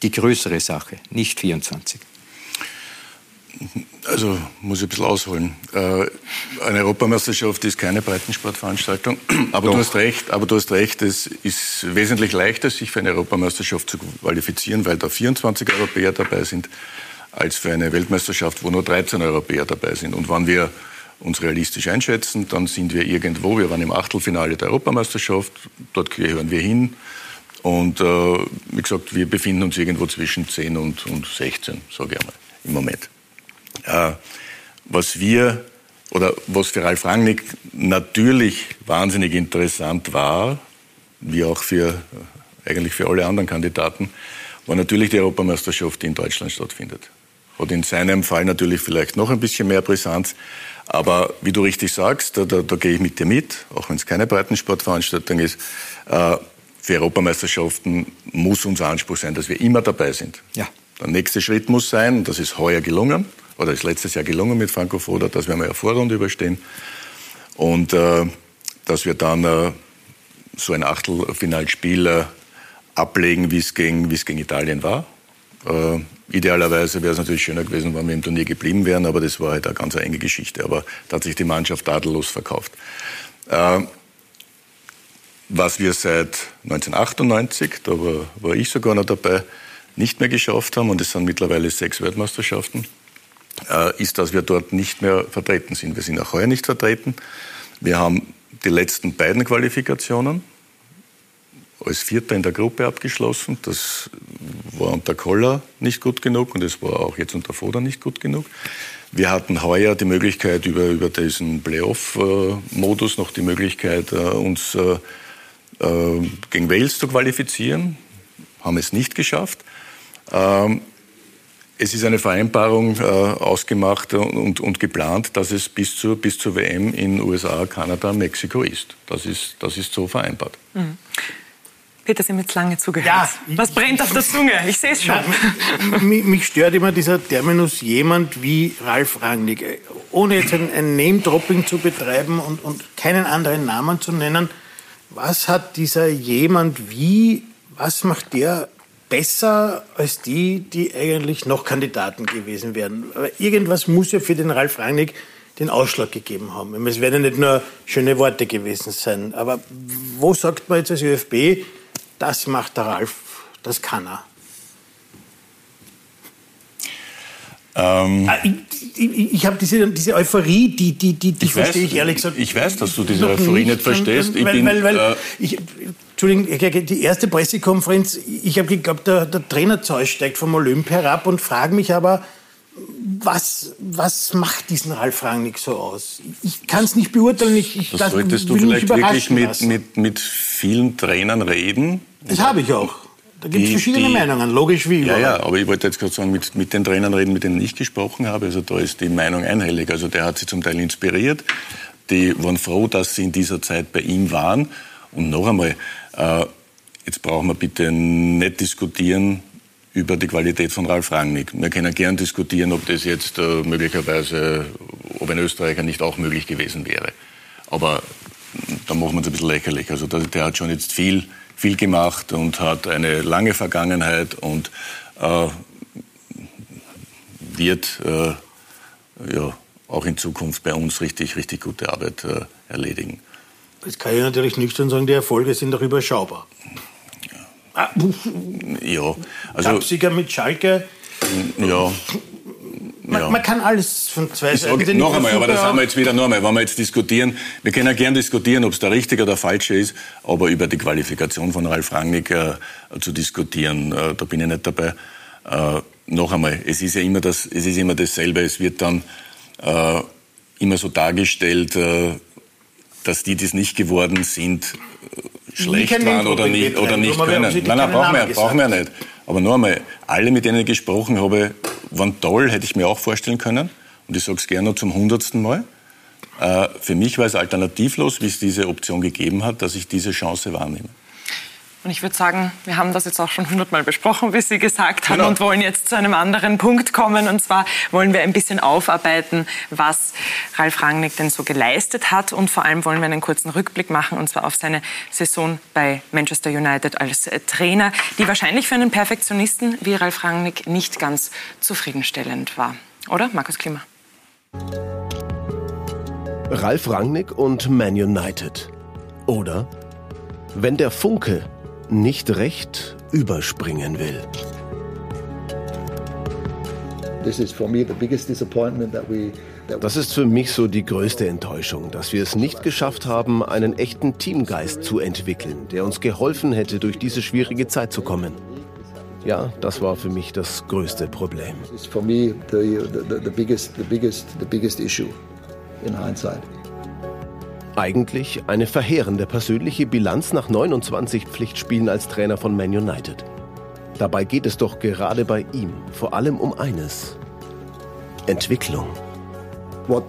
die größere Sache, nicht 24. Also muss ich ein bisschen ausholen. Äh, eine Europameisterschaft ist keine Breitensportveranstaltung, aber Doch. du hast recht. Aber du hast recht. Es ist wesentlich leichter, sich für eine Europameisterschaft zu qualifizieren, weil da 24 Europäer dabei sind, als für eine Weltmeisterschaft, wo nur 13 Europäer dabei sind. Und wenn wir uns realistisch einschätzen, dann sind wir irgendwo, wir waren im Achtelfinale der Europameisterschaft, dort gehören wir hin. Und äh, wie gesagt, wir befinden uns irgendwo zwischen 10 und, und 16, sage ich einmal, im Moment. Äh, was wir, oder was für Ralf Rangnick natürlich wahnsinnig interessant war, wie auch für, eigentlich für alle anderen Kandidaten, war natürlich die Europameisterschaft, die in Deutschland stattfindet. Hat in seinem Fall natürlich vielleicht noch ein bisschen mehr Brisanz, aber wie du richtig sagst, da, da, da gehe ich mit dir mit, auch wenn es keine Breitensportveranstaltung ist. Äh, für Europameisterschaften muss unser Anspruch sein, dass wir immer dabei sind. Ja. Der nächste Schritt muss sein, und das ist heuer gelungen, oder ist letztes Jahr gelungen mit Franco Foda, dass wir mal eine Vorrunde überstehen und äh, dass wir dann äh, so ein Achtelfinalspiel äh, ablegen, wie es gegen, gegen Italien war. Äh, idealerweise wäre es natürlich schöner gewesen, wenn wir im Turnier geblieben wären, aber das war halt eine ganz enge Geschichte. Aber da hat sich die Mannschaft tadellos verkauft. Äh, was wir seit 1998, da war, war, ich sogar noch dabei, nicht mehr geschafft haben, und es sind mittlerweile sechs Weltmeisterschaften, äh, ist, dass wir dort nicht mehr vertreten sind. Wir sind auch heuer nicht vertreten. Wir haben die letzten beiden Qualifikationen als Vierter in der Gruppe abgeschlossen. Das war unter Koller nicht gut genug und es war auch jetzt unter Foda nicht gut genug. Wir hatten heuer die Möglichkeit, über, über diesen Playoff-Modus noch die Möglichkeit, äh, uns äh, äh, gegen Wales zu qualifizieren. Haben es nicht geschafft. Ähm, es ist eine Vereinbarung ausgemacht und, und, geplant, dass es bis zur, bis zur WM in USA, Kanada, Mexiko ist. Das ist, das ist so vereinbart. Mhm. Peter, Sie haben jetzt lange zugehört. Ja, Was brennt auf der Zunge? Ich sehe es schon. Na, mich, mich, stört immer dieser Terminus jemand wie Ralf Rangnick. Ohne jetzt ein, ein Name-Dropping zu betreiben und, und keinen anderen Namen zu nennen, was hat dieser jemand wie, was macht der besser als die, die eigentlich noch Kandidaten gewesen wären. Aber irgendwas muss ja für den Ralf Rangnick den Ausschlag gegeben haben. Es werden ja nicht nur schöne Worte gewesen sein. Aber wo sagt man jetzt als ÖFB, das macht der Ralf, das kann er? Ähm, ah, ich, ich, ich habe diese, diese Euphorie, die, die, die, die verstehe ich ehrlich gesagt. Ich weiß, dass du diese Euphorie nicht, nicht verstehst. Ich weil, bin, weil, weil äh, ich, Entschuldigung, die erste Pressekonferenz, ich habe geglaubt, der, der Trainer Zeus steigt vom Olymp herab und frage mich aber, was, was macht diesen Ralf Rangnick so aus? Ich kann es nicht beurteilen. Ich, ich das solltest du vielleicht wirklich mit, mit, mit vielen Trainern reden. Das habe ich auch. Da gibt es verschiedene die, Meinungen, logisch wie überall. Ja, ja, aber ich wollte jetzt gerade sagen, mit, mit den Trainern reden, mit denen ich gesprochen habe, also da ist die Meinung einhellig. Also der hat sie zum Teil inspiriert, die waren froh, dass sie in dieser Zeit bei ihm waren. Und noch einmal, äh, jetzt brauchen wir bitte nicht diskutieren über die Qualität von Ralf Rangnick. Wir können gern diskutieren, ob das jetzt äh, möglicherweise, ob ein Österreicher nicht auch möglich gewesen wäre. Aber da machen wir uns ein bisschen lächerlich. Also der, hat schon jetzt viel, viel gemacht und hat eine lange Vergangenheit und äh, wird äh, ja, auch in Zukunft bei uns richtig, richtig gute Arbeit äh, erledigen. Jetzt kann ich natürlich nüchtern sagen, die Erfolge sind auch überschaubar. Ja, ah, ja also. Cupsieger mit Schalke. Ja. Man, ja. man, kann alles von zwei Seiten. Sage, noch einmal, aber das haben wir jetzt wieder noch einmal. Wenn wir jetzt diskutieren, wir können ja gern diskutieren, ob es der richtige oder der falsche ist, aber über die Qualifikation von Ralf Rangnick äh, zu diskutieren, äh, da bin ich nicht dabei. Äh, noch einmal, es ist ja immer, das, es ist immer dasselbe. Es wird dann äh, immer so dargestellt, äh, dass die, die es nicht geworden sind, schlecht waren oder nicht, oder nicht können. Nein, nein, brauchen wir, brauchen wir nicht. Aber nur einmal, alle, mit denen ich gesprochen habe, waren toll, hätte ich mir auch vorstellen können. Und ich sage es gerne zum hundertsten Mal. Äh, für mich war es alternativlos, wie es diese Option gegeben hat, dass ich diese Chance wahrnehme. Und ich würde sagen, wir haben das jetzt auch schon hundertmal besprochen, wie Sie gesagt haben, genau. und wollen jetzt zu einem anderen Punkt kommen. Und zwar wollen wir ein bisschen aufarbeiten, was Ralf Rangnick denn so geleistet hat. Und vor allem wollen wir einen kurzen Rückblick machen, und zwar auf seine Saison bei Manchester United als Trainer, die wahrscheinlich für einen Perfektionisten wie Ralf Rangnick nicht ganz zufriedenstellend war. Oder, Markus Klima? Ralf Rangnick und Man United. Oder wenn der Funke nicht recht überspringen will. Das ist für mich so die größte Enttäuschung, dass wir es nicht geschafft haben, einen echten Teamgeist zu entwickeln, der uns geholfen hätte, durch diese schwierige Zeit zu kommen. Ja, das war für mich das größte Problem. Das ist für mich das biggest, the biggest, the biggest issue in hindsight. Eigentlich eine verheerende persönliche Bilanz nach 29 Pflichtspielen als Trainer von Man United. Dabei geht es doch gerade bei ihm vor allem um eines. Entwicklung. Uh,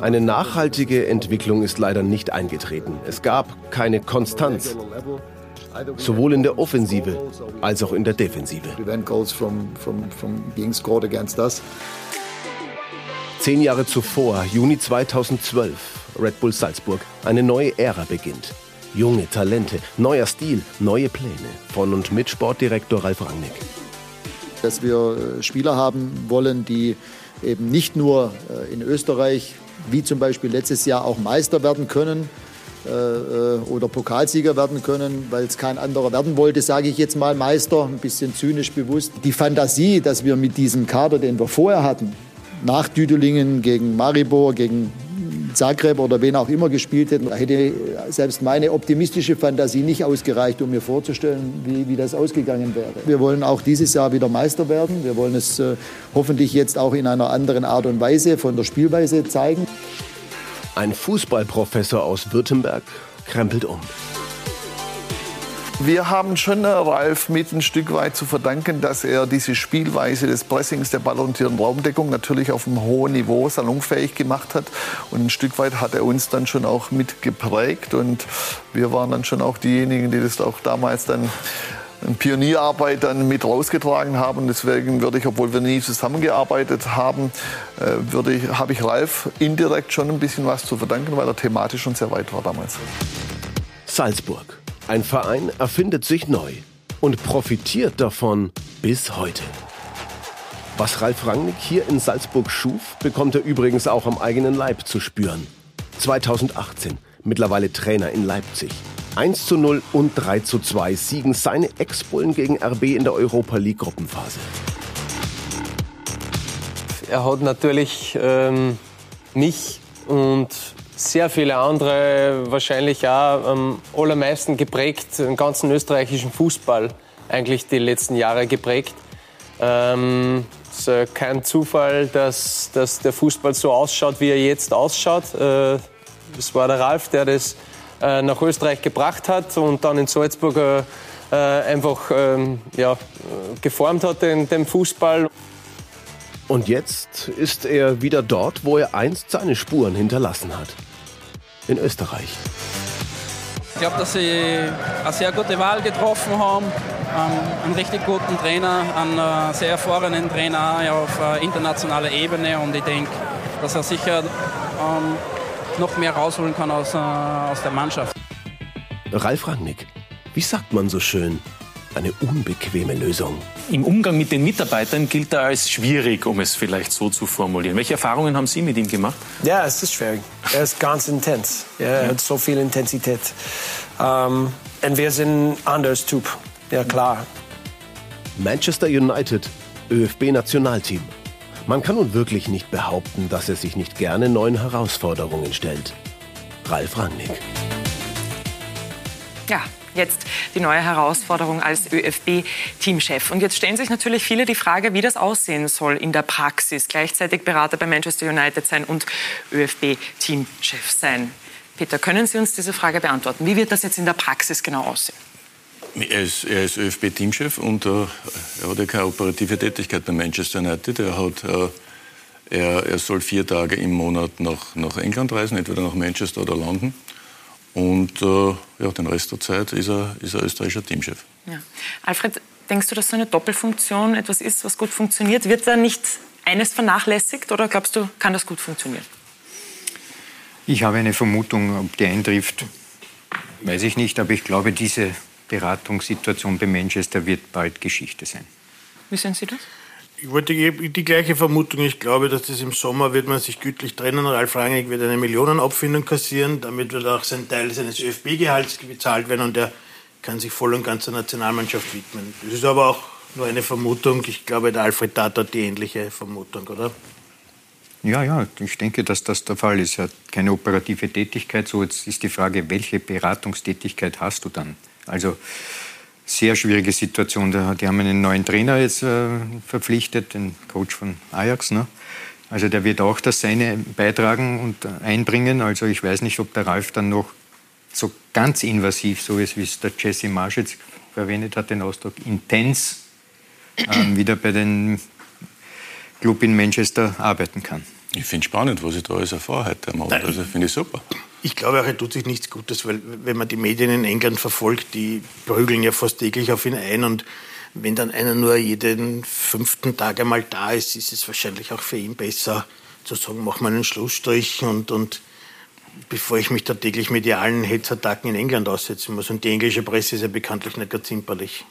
eine nachhaltige Entwicklung ist leider nicht eingetreten. Es gab keine Konstanz. Sowohl in der Offensive als auch in der Defensive. Zehn Jahre zuvor, Juni 2012, Red Bull Salzburg, eine neue Ära beginnt. Junge Talente, neuer Stil, neue Pläne. Von und mit Sportdirektor Ralf Rangnick. Dass wir äh, Spieler haben wollen, die eben nicht nur äh, in Österreich, wie zum Beispiel letztes Jahr, auch Meister werden können, äh, oder Pokalsieger werden können, weil es kein anderer werden wollte, sage ich jetzt mal Meister, ein bisschen zynisch bewusst. Die Fantasie, dass wir mit diesem Kader, den wir vorher hatten, nach Düdelingen gegen Maribor, gegen Zagreb oder wen auch immer gespielt hätten, hätte selbst meine optimistische Fantasie nicht ausgereicht, um mir vorzustellen, wie, wie das ausgegangen wäre. Wir wollen auch dieses Jahr wieder Meister werden. Wir wollen es äh, hoffentlich jetzt auch in einer anderen Art und Weise von der Spielweise zeigen. Ein Fußballprofessor aus Württemberg krempelt um. Wir haben schon Ralf mit ein Stück weit zu verdanken, dass er diese Spielweise des Pressings, der ballorientierten Raumdeckung natürlich auf einem hohen Niveau salonfähig gemacht hat. Und ein Stück weit hat er uns dann schon auch mit geprägt. Und wir waren dann schon auch diejenigen, die das auch damals dann eine Pionierarbeit dann mit rausgetragen haben. Deswegen würde ich, obwohl wir nie zusammengearbeitet haben, äh, würde ich, habe ich Ralf indirekt schon ein bisschen was zu verdanken, weil er thematisch schon sehr weit war damals. Salzburg. Ein Verein erfindet sich neu und profitiert davon bis heute. Was Ralf Rangnick hier in Salzburg schuf, bekommt er übrigens auch am eigenen Leib zu spüren. 2018, mittlerweile Trainer in Leipzig. 1 zu 0 und 3 zu 2 siegen seine Ex-Bullen gegen RB in der Europa League Gruppenphase. Er hat natürlich ähm, mich und sehr viele andere wahrscheinlich auch am allermeisten geprägt, den ganzen österreichischen Fußball eigentlich die letzten Jahre geprägt. Ähm, es ist kein Zufall, dass, dass der Fußball so ausschaut, wie er jetzt ausschaut. Äh, es war der Ralf, der das äh, nach Österreich gebracht hat und dann in Salzburg äh, äh einfach ähm, ja, geformt hat, den, den Fußball. Und jetzt ist er wieder dort, wo er einst seine Spuren hinterlassen hat. In Österreich. Ich glaube, dass sie eine sehr gute Wahl getroffen haben. Ähm, einen richtig guten Trainer, einen äh, sehr erfahrenen Trainer auf äh, internationaler Ebene. Und ich denke, dass er sicher ähm, noch mehr rausholen kann aus, äh, aus der Mannschaft. Ralf Rangnick, wie sagt man so schön? Eine unbequeme Lösung. Im Umgang mit den Mitarbeitern gilt er als schwierig, um es vielleicht so zu formulieren. Welche Erfahrungen haben Sie mit ihm gemacht? Ja, es ist schwierig. Er ist ganz intens. er hat so viel Intensität. Um, ähm, und wir sind anders Typ. Ja, klar. Manchester United, ÖFB-Nationalteam. Man kann nun wirklich nicht behaupten, dass er sich nicht gerne neuen Herausforderungen stellt. Ralf Rangnick. Ja, jetzt die neue Herausforderung als ÖFB-Teamchef. Und jetzt stellen sich natürlich viele die Frage, wie das aussehen soll in der Praxis. Gleichzeitig Berater bei Manchester United sein und ÖFB-Teamchef sein. Peter, können Sie uns diese Frage beantworten? Wie wird das jetzt in der Praxis genau aussehen? Er ist, ist ÖFB-Teamchef und äh, er hat ja keine operative Tätigkeit bei Manchester United. Er, hat, äh, er, er soll vier Tage im Monat nach, nach England reisen, entweder nach Manchester oder London. Und äh, ja, den Rest der Zeit ist er, ist er österreichischer Teamchef. Ja. Alfred, denkst du, dass so eine Doppelfunktion etwas ist, was gut funktioniert? Wird da nicht eines vernachlässigt oder glaubst du, kann das gut funktionieren? Ich habe eine Vermutung, ob die eintrifft, weiß ich nicht, aber ich glaube, diese Beratungssituation bei Manchester wird bald Geschichte sein. Wie sehen Sie das? Ich wollte die gleiche Vermutung. Ich glaube, dass das im Sommer wird man sich gütlich trennen. Ralf Rangnick wird eine Millionenabfindung kassieren. Damit wird auch sein Teil seines ÖFB-Gehalts bezahlt werden und er kann sich voll und ganz der Nationalmannschaft widmen. Das ist aber auch nur eine Vermutung. Ich glaube, der Alfred Tat hat die ähnliche Vermutung, oder? Ja, ja, ich denke, dass das der Fall ist. Er hat keine operative Tätigkeit. So, jetzt ist die Frage, welche Beratungstätigkeit hast du dann? Also, sehr schwierige Situation. Die haben einen neuen Trainer jetzt äh, verpflichtet, den Coach von Ajax. Ne? Also der wird auch das Seine beitragen und einbringen. Also ich weiß nicht, ob der Ralf dann noch so ganz invasiv, so ist, wie es der Jesse Marsch jetzt verwendet hat, den Ausdruck intens, äh, wieder bei den Club in Manchester arbeiten kann. Ich finde es spannend, was ich da alles erfahre heute am Abend. Also finde ich super. Ich glaube auch, er tut sich nichts Gutes, weil wenn man die Medien in England verfolgt, die prügeln ja fast täglich auf ihn ein und wenn dann einer nur jeden fünften Tag einmal da ist, ist es wahrscheinlich auch für ihn besser zu sagen, mach mal einen Schlussstrich und, und bevor ich mich da täglich medialen Hetzattacken in England aussetzen muss. Und die englische Presse ist ja bekanntlich nicht ganz zimperlich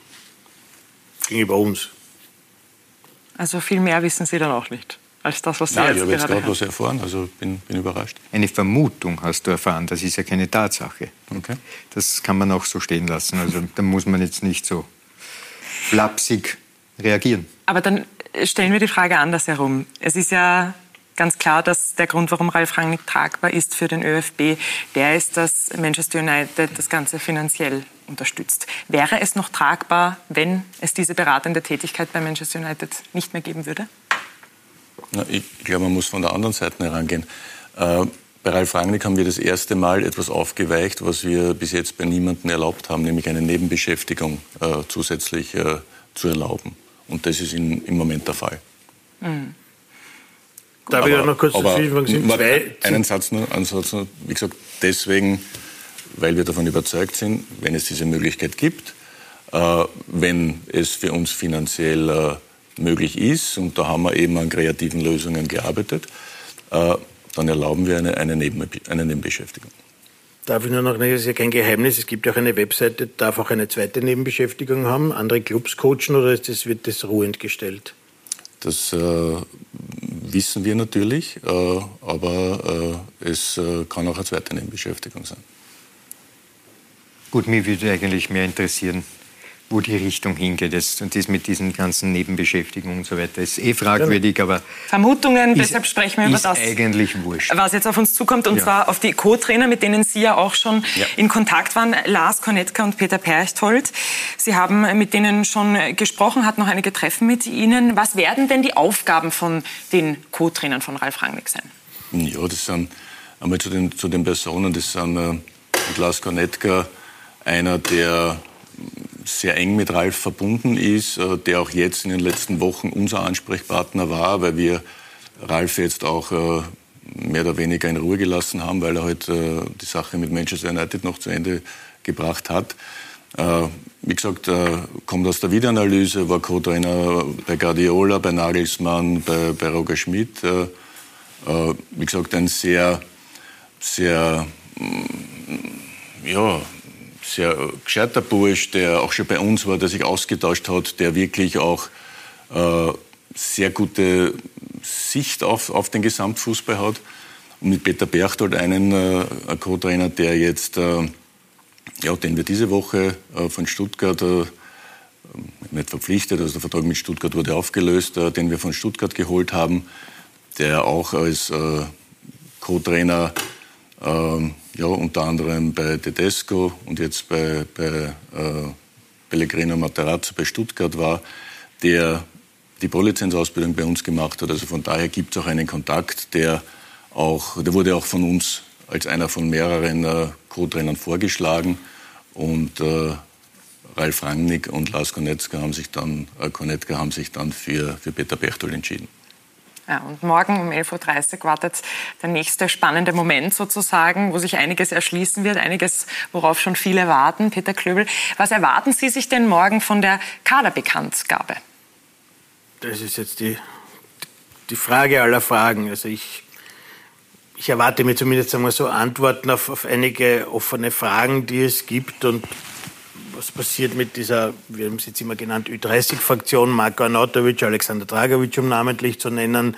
gegenüber uns. Also viel mehr wissen Sie dann auch nicht als das, was Sie Nein, jetzt ich habe jetzt gerade was erfahren, also bin, bin überrascht. Eine Vermutung hast du erfahren, das ist ja keine Tatsache. Okay. Das kann man auch so stehen lassen. Also da muss man jetzt nicht so flapsig reagieren. Aber dann stellen wir die Frage andersherum. Es ist ja ganz klar, dass der Grund, warum Ralf Rangnick tragbar ist für den ÖFB, der ist, dass Manchester United das Ganze finanziell unterstützt. Wäre es noch tragbar, wenn es diese beratende Tätigkeit bei Manchester United nicht mehr geben würde? Ich glaube, man muss von der anderen Seite herangehen. Äh, bei Ralf Rangnick haben wir das erste Mal etwas aufgeweicht, was wir bis jetzt bei niemandem erlaubt haben, nämlich eine Nebenbeschäftigung äh, zusätzlich äh, zu erlauben. Und das ist in, im Moment der Fall. Mhm. Darf ich auch noch kurz aber, sind zwei, Einen Satz nur, einen Satz nur. Wie gesagt, deswegen, weil wir davon überzeugt sind, wenn es diese Möglichkeit gibt, äh, wenn es für uns finanziell äh, möglich ist, und da haben wir eben an kreativen Lösungen gearbeitet, äh, dann erlauben wir eine, eine, Neben, eine Nebenbeschäftigung. Darf ich nur noch, das ist ja kein Geheimnis, es gibt ja auch eine Webseite, darf auch eine zweite Nebenbeschäftigung haben, andere Clubs coachen oder ist das, wird das ruhend gestellt? Das äh, wissen wir natürlich, äh, aber äh, es äh, kann auch eine zweite Nebenbeschäftigung sein. Gut, mich würde eigentlich mehr interessieren, wo die Richtung hingeht. Das, und das mit diesen ganzen Nebenbeschäftigungen und so weiter ist eh fragwürdig, aber. Vermutungen, ist, deshalb sprechen wir über ist das. eigentlich wurscht. Was jetzt auf uns zukommt, und Ja. zwar auf die Co-Trainer, mit denen Sie ja auch schon Ja. in Kontakt waren, Lars Kornetka und Peter Perchthold. Sie haben mit denen schon gesprochen, hatten noch einige Treffen mit Ihnen. Was werden denn die Aufgaben von den Co-Trainern von Ralf Rangnick sein? Ja, das sind einmal zu den, zu den Personen, das sind äh, mit Lars Kornetka einer, der sehr eng mit Ralf verbunden ist, äh, der auch jetzt in den letzten Wochen unser Ansprechpartner war, weil wir Ralf jetzt auch äh, mehr oder weniger in Ruhe gelassen haben, weil er heute die Sache mit Manchester United noch zu Ende gebracht hat. Wie gesagt, kommt aus der Videoanalyse, war Co-Trainer bei Guardiola, bei Nagelsmann, bei, bei Roger Schmidt. Wie gesagt, ein sehr, sehr, mm, ja, sehr gescheiter Bursch, der auch schon bei uns war, der sich ausgetauscht hat, der wirklich auch äh, sehr gute Sicht auf, auf den Gesamtfußball hat. Und mit Peter Berchtold einen äh, Co-Trainer, der jetzt, äh, ja, den wir diese Woche äh, von Stuttgart äh, nicht verpflichtet, also der Vertrag mit Stuttgart wurde aufgelöst, äh, den wir von Stuttgart geholt haben, der auch als äh, Co-Trainer ähm, ja, unter anderem bei Tedesco und jetzt bei, bei äh, Pellegrino Materazzo bei Stuttgart war, der die Pro-Lizenz-Ausbildung bei uns gemacht hat. Also von daher gibt es auch einen Kontakt, der auch, der wurde auch von uns als einer von mehreren äh, Co-Trainern vorgeschlagen und äh, Ralf Rangnick und Lars Konetzka haben sich dann, äh, Konetka haben sich dann für, für Peter Bechtold entschieden. Ja, und morgen um 11.30 Uhr wartet der nächste spannende Moment sozusagen, wo sich einiges erschließen wird, einiges, worauf schon viele warten. Peter Klöbel, was erwarten Sie sich denn morgen von der Kaderbekanntgabe? Das ist jetzt die, die Frage aller Fragen. Also ich, ich erwarte mir zumindest einmal so Antworten auf, auf einige offene Fragen, die es gibt und was passiert mit dieser, wir haben es jetzt immer genannt, Ü30-Fraktion, Marko Arnautovic, Alexander Dragovic, um namentlich zu nennen.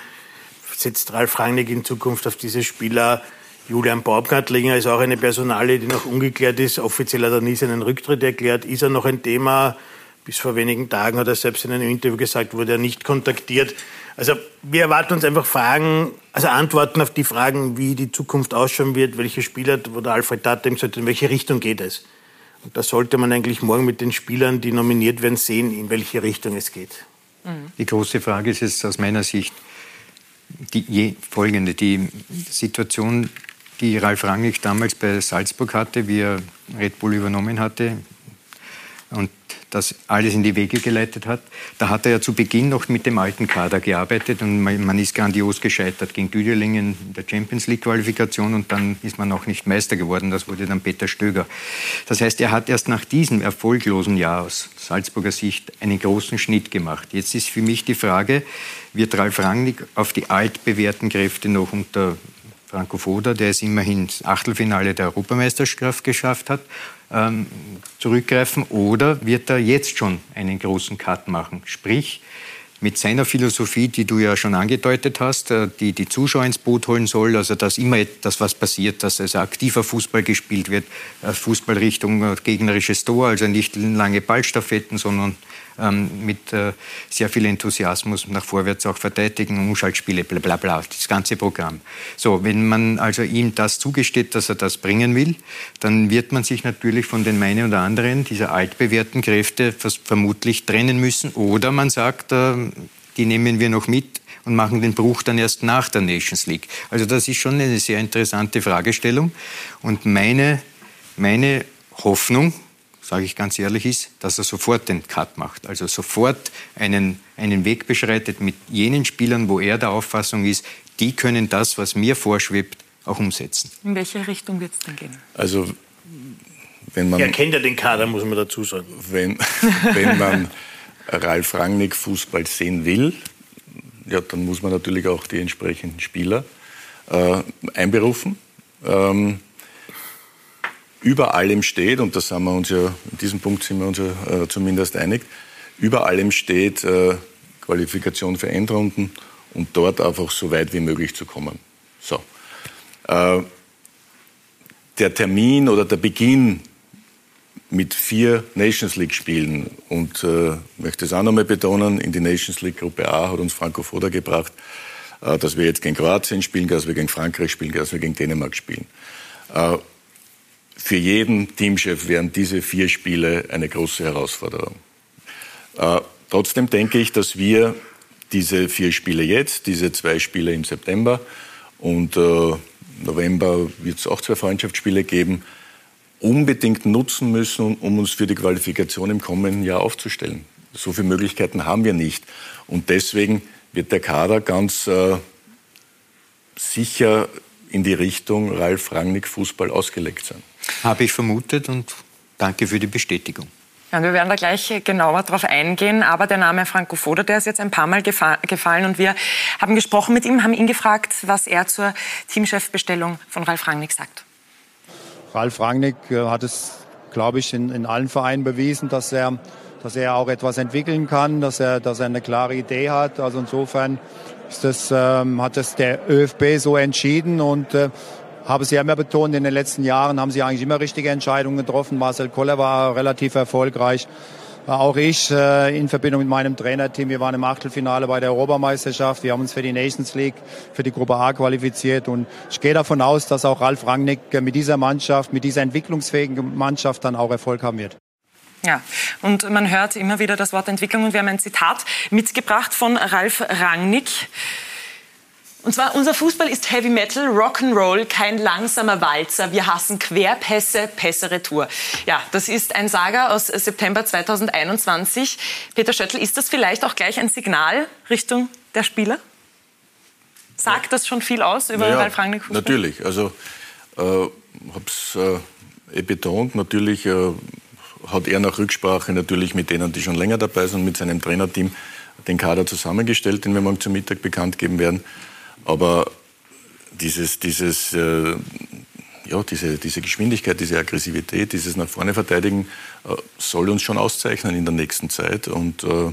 Setzt Ralf Rangnick in Zukunft auf diese Spieler? Julian Baumgartlinger ist auch eine Personalie, die noch ungeklärt ist. Offiziell hat er nie seinen Rücktritt erklärt. Ist er noch ein Thema? Bis vor wenigen Tagen hat er selbst in einem Interview gesagt, wurde er nicht kontaktiert. Also wir erwarten uns einfach Fragen, also Antworten auf die Fragen, wie die Zukunft ausschauen wird, welche Spieler, wo der Alfred Tate gesagt hat, in welche Richtung geht es. Da sollte man eigentlich morgen mit den Spielern, die nominiert werden, sehen, in welche Richtung es geht. Die große Frage ist jetzt aus meiner Sicht die folgende. Die Situation, die Ralf Rangnick damals bei Salzburg hatte, wie er Red Bull übernommen hatte und das alles in die Wege geleitet hat. Da hat er ja zu Beginn noch mit dem alten Kader gearbeitet und man, ist grandios gescheitert gegen Düdelingen in der Champions League Qualifikation und dann ist man auch nicht Meister geworden. Das wurde dann Peter Stöger. Das heißt, er hat erst nach diesem erfolglosen Jahr aus Salzburger Sicht einen großen Schnitt gemacht. Jetzt ist für mich die Frage, wird Ralf Rangnick auf die altbewährten Kräfte noch unter Franco Foda, der es immerhin Achtelfinale der Europameisterschaft geschafft hat, ähm, zurückgreifen oder wird er jetzt schon einen großen Cut machen? Sprich, mit seiner Philosophie, die du ja schon angedeutet hast, äh, die die Zuschauer ins Boot holen soll, also dass immer etwas was passiert, dass also aktiver Fußball gespielt wird, äh, Fußball Richtung äh, gegnerisches Tor, also nicht lange Ballstaffetten, sondern ähm, mit äh, sehr viel Enthusiasmus nach vorwärts auch verteidigen, Umschaltspiele, bla bla bla, das ganze Programm. So, wenn man also ihm das zugesteht, dass er das bringen will, dann wird man sich natürlich von den meinen oder anderen dieser altbewährten Kräfte vermutlich trennen müssen. Oder man sagt, äh, die nehmen wir noch mit und machen den Bruch dann erst nach der Nations League. Also das ist schon eine sehr interessante Fragestellung. Und meine, meine Hoffnung, sage ich ganz ehrlich, ist, dass er sofort den Cut macht. Also sofort einen, einen Weg beschreitet mit jenen Spielern, wo er der Auffassung ist, die können das, was mir vorschwebt, auch umsetzen. In welche Richtung wird es denn gehen? Also wenn man... Er kennt ja den Kader, muss man dazu sagen. Wenn, wenn man Ralf Rangnick Fußball sehen will, ja, dann muss man natürlich auch die entsprechenden Spieler äh, einberufen. Ähm, über allem steht, und da sind wir uns ja, in diesem Punkt sind wir uns ja äh, zumindest einig, über allem steht äh, Qualifikation für Endrunden und dort einfach so weit wie möglich zu kommen. So. Äh, der Termin oder der Beginn mit vier Nations League Spielen und äh, möchte es auch nochmal betonen, in die Nations League Gruppe A hat uns Franco Foda gebracht, äh, dass wir jetzt gegen Kroatien spielen, dass wir gegen Frankreich spielen, dass wir gegen Dänemark spielen. Äh, für jeden Teamchef wären diese vier Spiele eine große Herausforderung. Äh, trotzdem denke ich, dass wir diese vier Spiele jetzt, diese zwei Spiele im September und äh, November wird es auch zwei Freundschaftsspiele geben, unbedingt nutzen müssen, um uns für die Qualifikation im kommenden Jahr aufzustellen. So viele Möglichkeiten haben wir nicht. Und deswegen wird der Kader ganz äh, sicher in die Richtung Ralf Rangnick Fußball ausgelegt sein. Habe ich vermutet und danke für die Bestätigung. Ja, wir werden da gleich genauer darauf eingehen, aber der Name Franco Foda, der ist jetzt ein paar Mal gefallen und wir haben gesprochen mit ihm, haben ihn gefragt, was er zur Teamchefbestellung von Ralf Rangnick sagt. Ralf Rangnick äh, hat es, glaube ich, in, in allen Vereinen bewiesen, dass er, dass er auch etwas entwickeln kann, dass er, dass er eine klare Idee hat. Also insofern ist das, ähm, hat das der ÖFB so entschieden und äh, habe ja immer betont, in den letzten Jahren haben sie eigentlich immer richtige Entscheidungen getroffen. Marcel Koller war relativ erfolgreich. Auch ich äh, in Verbindung mit meinem Trainerteam, wir waren im Achtelfinale bei der Europameisterschaft, wir haben uns für die Nations League, für die Gruppe A qualifiziert und ich gehe davon aus, dass auch Ralf Rangnick mit dieser Mannschaft, mit dieser entwicklungsfähigen Mannschaft dann auch Erfolg haben wird. Ja, und man hört immer wieder das Wort Entwicklung und wir haben ein Zitat mitgebracht von Ralf Rangnick. Und zwar, unser Fußball ist Heavy Metal, Rock'n'Roll, kein langsamer Walzer. Wir hassen Querpässe, Pässe Retour. Ja, das ist ein Saga aus September 2021. Peter Schöttl, ist das vielleicht auch gleich ein Signal Richtung der Spieler? Sagt das schon viel aus über naja, Ralf Rangnick Fußball? Natürlich. Also, äh, habe es äh, eh betont. Natürlich äh, hat er nach Rücksprache natürlich mit denen, die schon länger dabei sind, mit seinem Trainerteam den Kader zusammengestellt, den wir morgen zum Mittag bekannt geben werden. Aber dieses, dieses, äh, ja, diese, diese Geschwindigkeit, diese Aggressivität, dieses nach vorne verteidigen äh, soll uns schon auszeichnen in der nächsten Zeit. Und äh,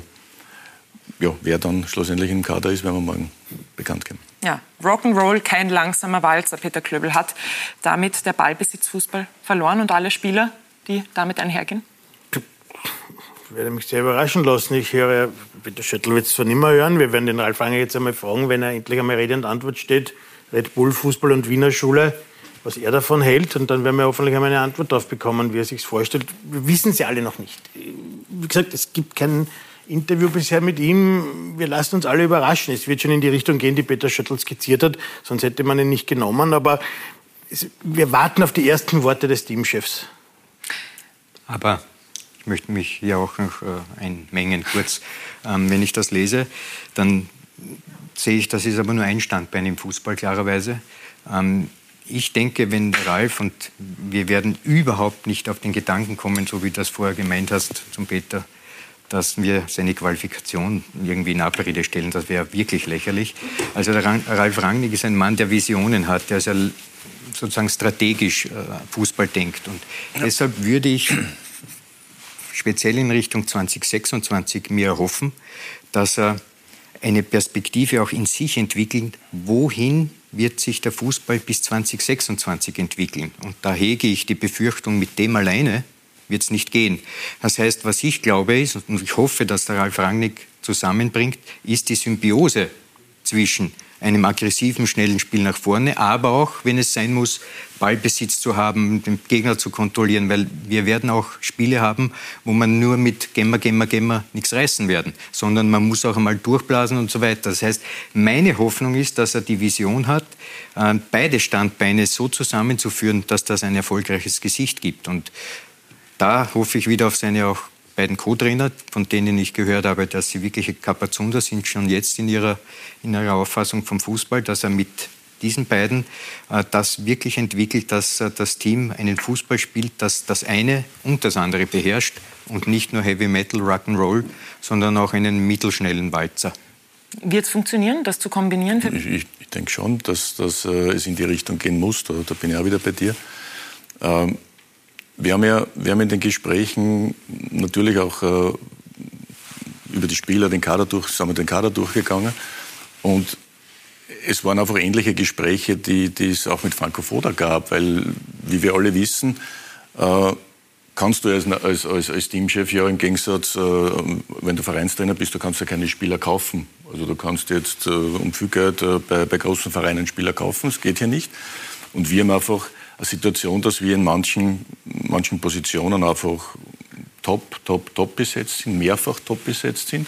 ja, wer dann schlussendlich im Kader ist, werden wir morgen bekannt geben. Ja, Rock'n'Roll, kein langsamer Walzer. Peter Klöbel hat damit der Ballbesitzfußball verloren und alle Spieler, die damit einhergehen? Werde mich sehr überraschen lassen. Ich höre, Peter Schöttl wird es zwar nicht mehr hören, wir werden den Ralf Anger jetzt einmal fragen, wenn er endlich einmal Rede und Antwort steht, Red Bull, Fußball und Wiener Schule, was er davon hält. Und dann werden wir hoffentlich einmal eine Antwort darauf bekommen, wie er sich vorstellt. Wir wissen sie alle noch nicht. Wie gesagt, es gibt kein Interview bisher mit ihm. Wir lassen uns alle überraschen. Es wird schon in die Richtung gehen, die Peter Schöttl skizziert hat, sonst hätte man ihn nicht genommen. Aber es, wir warten auf die ersten Worte des Teamchefs. Aber ich möchte mich hier auch noch äh, einmengen kurz. Ähm, wenn ich das lese, dann sehe ich, das ist aber nur ein Standbein im Fußball, klarerweise. Ähm, ich denke, wenn Ralf, und wir werden überhaupt nicht auf den Gedanken kommen, so wie du das vorher gemeint hast zum Peter, dass wir seine Qualifikation irgendwie in Abrede stellen. Das wäre wirklich lächerlich. Also der Ralf Rangnick ist ein Mann, der Visionen hat, der sehr sozusagen strategisch äh, Fußball denkt. Und deshalb würde ich speziell in Richtung 2026 mir erhoffen, dass er eine Perspektive auch in sich entwickelt, wohin wird sich der Fußball bis 2026 entwickeln. Und da hege ich die Befürchtung, mit dem alleine wird es nicht gehen. Das heißt, was ich glaube ist, und ich hoffe, dass der Ralf Rangnick zusammenbringt, ist die Symbiose zwischen einem aggressiven, schnellen Spiel nach vorne, aber auch, wenn es sein muss, Ballbesitz zu haben, den Gegner zu kontrollieren, weil wir werden auch Spiele haben, wo man nur mit Gemma, Gemma, Gemma nichts reißen werden, sondern man muss auch einmal durchblasen und so weiter. Das heißt, meine Hoffnung ist, dass er die Vision hat, äh, beide Standbeine so zusammenzuführen, dass das ein erfolgreiches Gesicht gibt. Und da hoffe ich wieder auf seine auch beiden Co-Trainer, von denen ich gehört habe, dass sie wirkliche Kapazunder sind, schon jetzt in ihrer, in ihrer Auffassung vom Fußball, dass er mit diesen beiden äh, das wirklich entwickelt, dass äh, das Team einen Fußball spielt, das das eine und das andere beherrscht und nicht nur Heavy Metal, Rock'n'Roll, sondern auch einen mittelschnellen Walzer. Wird es funktionieren, das zu kombinieren? Ich, ich, ich denke schon, dass, dass äh, es in die Richtung gehen muss. Da, da bin ich auch wieder bei dir. Ähm, wir haben ja wir haben in den Gesprächen natürlich auch äh, über die Spieler den Kader durch, sind wir den Kader durchgegangen und es waren einfach ähnliche Gespräche, die, die es auch mit Franco Foda gab, weil, wie wir alle wissen, äh, kannst du als, als, als, als, Teamchef ja im Gegensatz, äh, wenn du Vereinstrainer bist, du kannst ja keine Spieler kaufen. Also du kannst jetzt äh, um viel Geld äh, bei, bei großen Vereinen Spieler kaufen, das geht hier nicht. Und wir haben einfach Situation, dass wir in manchen, manchen Positionen einfach top, top, top besetzt sind, mehrfach top besetzt sind.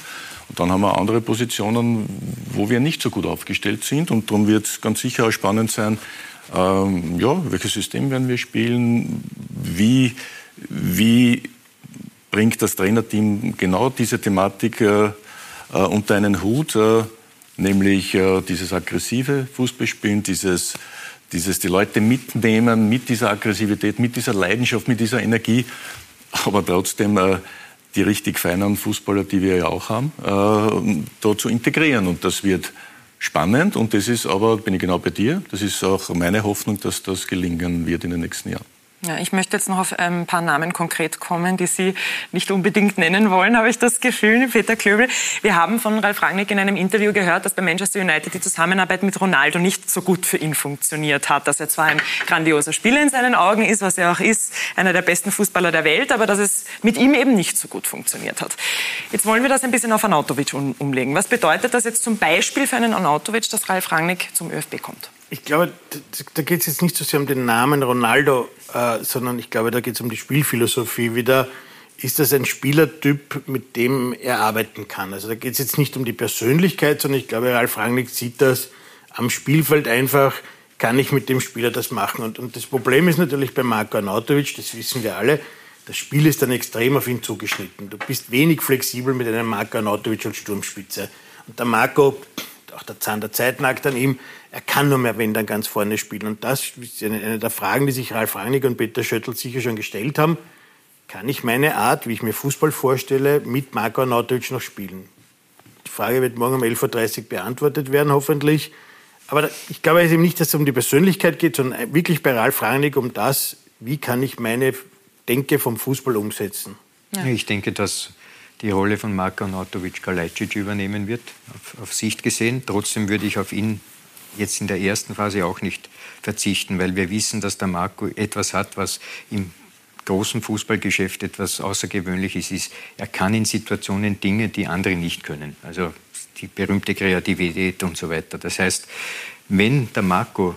Und dann haben wir andere Positionen, wo wir nicht so gut aufgestellt sind. Und darum wird es ganz sicher auch spannend sein, ähm, ja, welches System werden wir spielen, wie, wie bringt das Trainerteam genau diese Thematik äh, äh, unter einen Hut, äh, nämlich äh, dieses aggressive Fußballspielen, dieses, dieses die Leute mitnehmen mit dieser Aggressivität, mit dieser Leidenschaft, mit dieser Energie, aber trotzdem äh, die richtig feinen Fußballer, die wir ja auch haben, äh, da zu integrieren. Und das wird spannend und das ist aber, bin ich genau bei dir, das ist auch meine Hoffnung, dass das gelingen wird in den nächsten Jahren. Ja, ich möchte jetzt noch auf ein paar Namen konkret kommen, die Sie nicht unbedingt nennen wollen, habe ich das Gefühl, Peter Klöbel. Wir haben von Ralf Rangnick in einem Interview gehört, dass bei Manchester United die Zusammenarbeit mit Ronaldo nicht so gut für ihn funktioniert hat. Dass er zwar ein grandioser Spieler in seinen Augen ist, was er auch ist, einer der besten Fußballer der Welt, aber dass es mit ihm eben nicht so gut funktioniert hat. Jetzt wollen wir das ein bisschen auf Arnautovic umlegen. Was bedeutet das jetzt zum Beispiel für einen Arnautovic, dass Ralf Rangnick zum ÖFB kommt? Ich glaube, da geht es jetzt nicht so sehr um den Namen Ronaldo, äh, sondern ich glaube, da geht es um die Spielphilosophie wieder. Ist das ein Spielertyp, mit dem er arbeiten kann? Also da geht es jetzt nicht um die Persönlichkeit, sondern ich glaube, Ralf Rangnick sieht das am Spielfeld einfach, kann ich mit dem Spieler das machen? Und, und das Problem ist natürlich bei Marco Arnautovic, das wissen wir alle, das Spiel ist dann extrem auf ihn zugeschnitten. Du bist wenig flexibel mit einem Marco Arnautovic als Sturmspitze. Und der Marco, auch der Zahn der Zeit nagt an ihm, er kann nur mehr, wenn dann ganz vorne spielen. Und das ist eine, der Fragen, die sich Ralf Rangnick und Peter Schöttl sicher schon gestellt haben. Kann ich meine Art, wie ich mir Fußball vorstelle, mit Marco Arnautovic noch spielen? Die Frage wird morgen um 11.30 Uhr beantwortet werden, hoffentlich. Aber ich glaube eben nicht, dass es um die Persönlichkeit geht, sondern wirklich bei Ralf Rangnick um das, wie kann ich meine Denke vom Fußball umsetzen. Ja. Ich denke, dass die Rolle von Marko Arnautovic Kalajdzic übernehmen wird, auf, auf Sicht gesehen. Trotzdem würde ich auf ihn jetzt in der ersten Phase auch nicht verzichten, weil wir wissen, dass der Marco etwas hat, was im großen Fußballgeschäft etwas Außergewöhnliches ist. Er kann in Situationen Dinge, die andere nicht können. Also die berühmte Kreativität und so weiter. Das heißt, wenn der Marco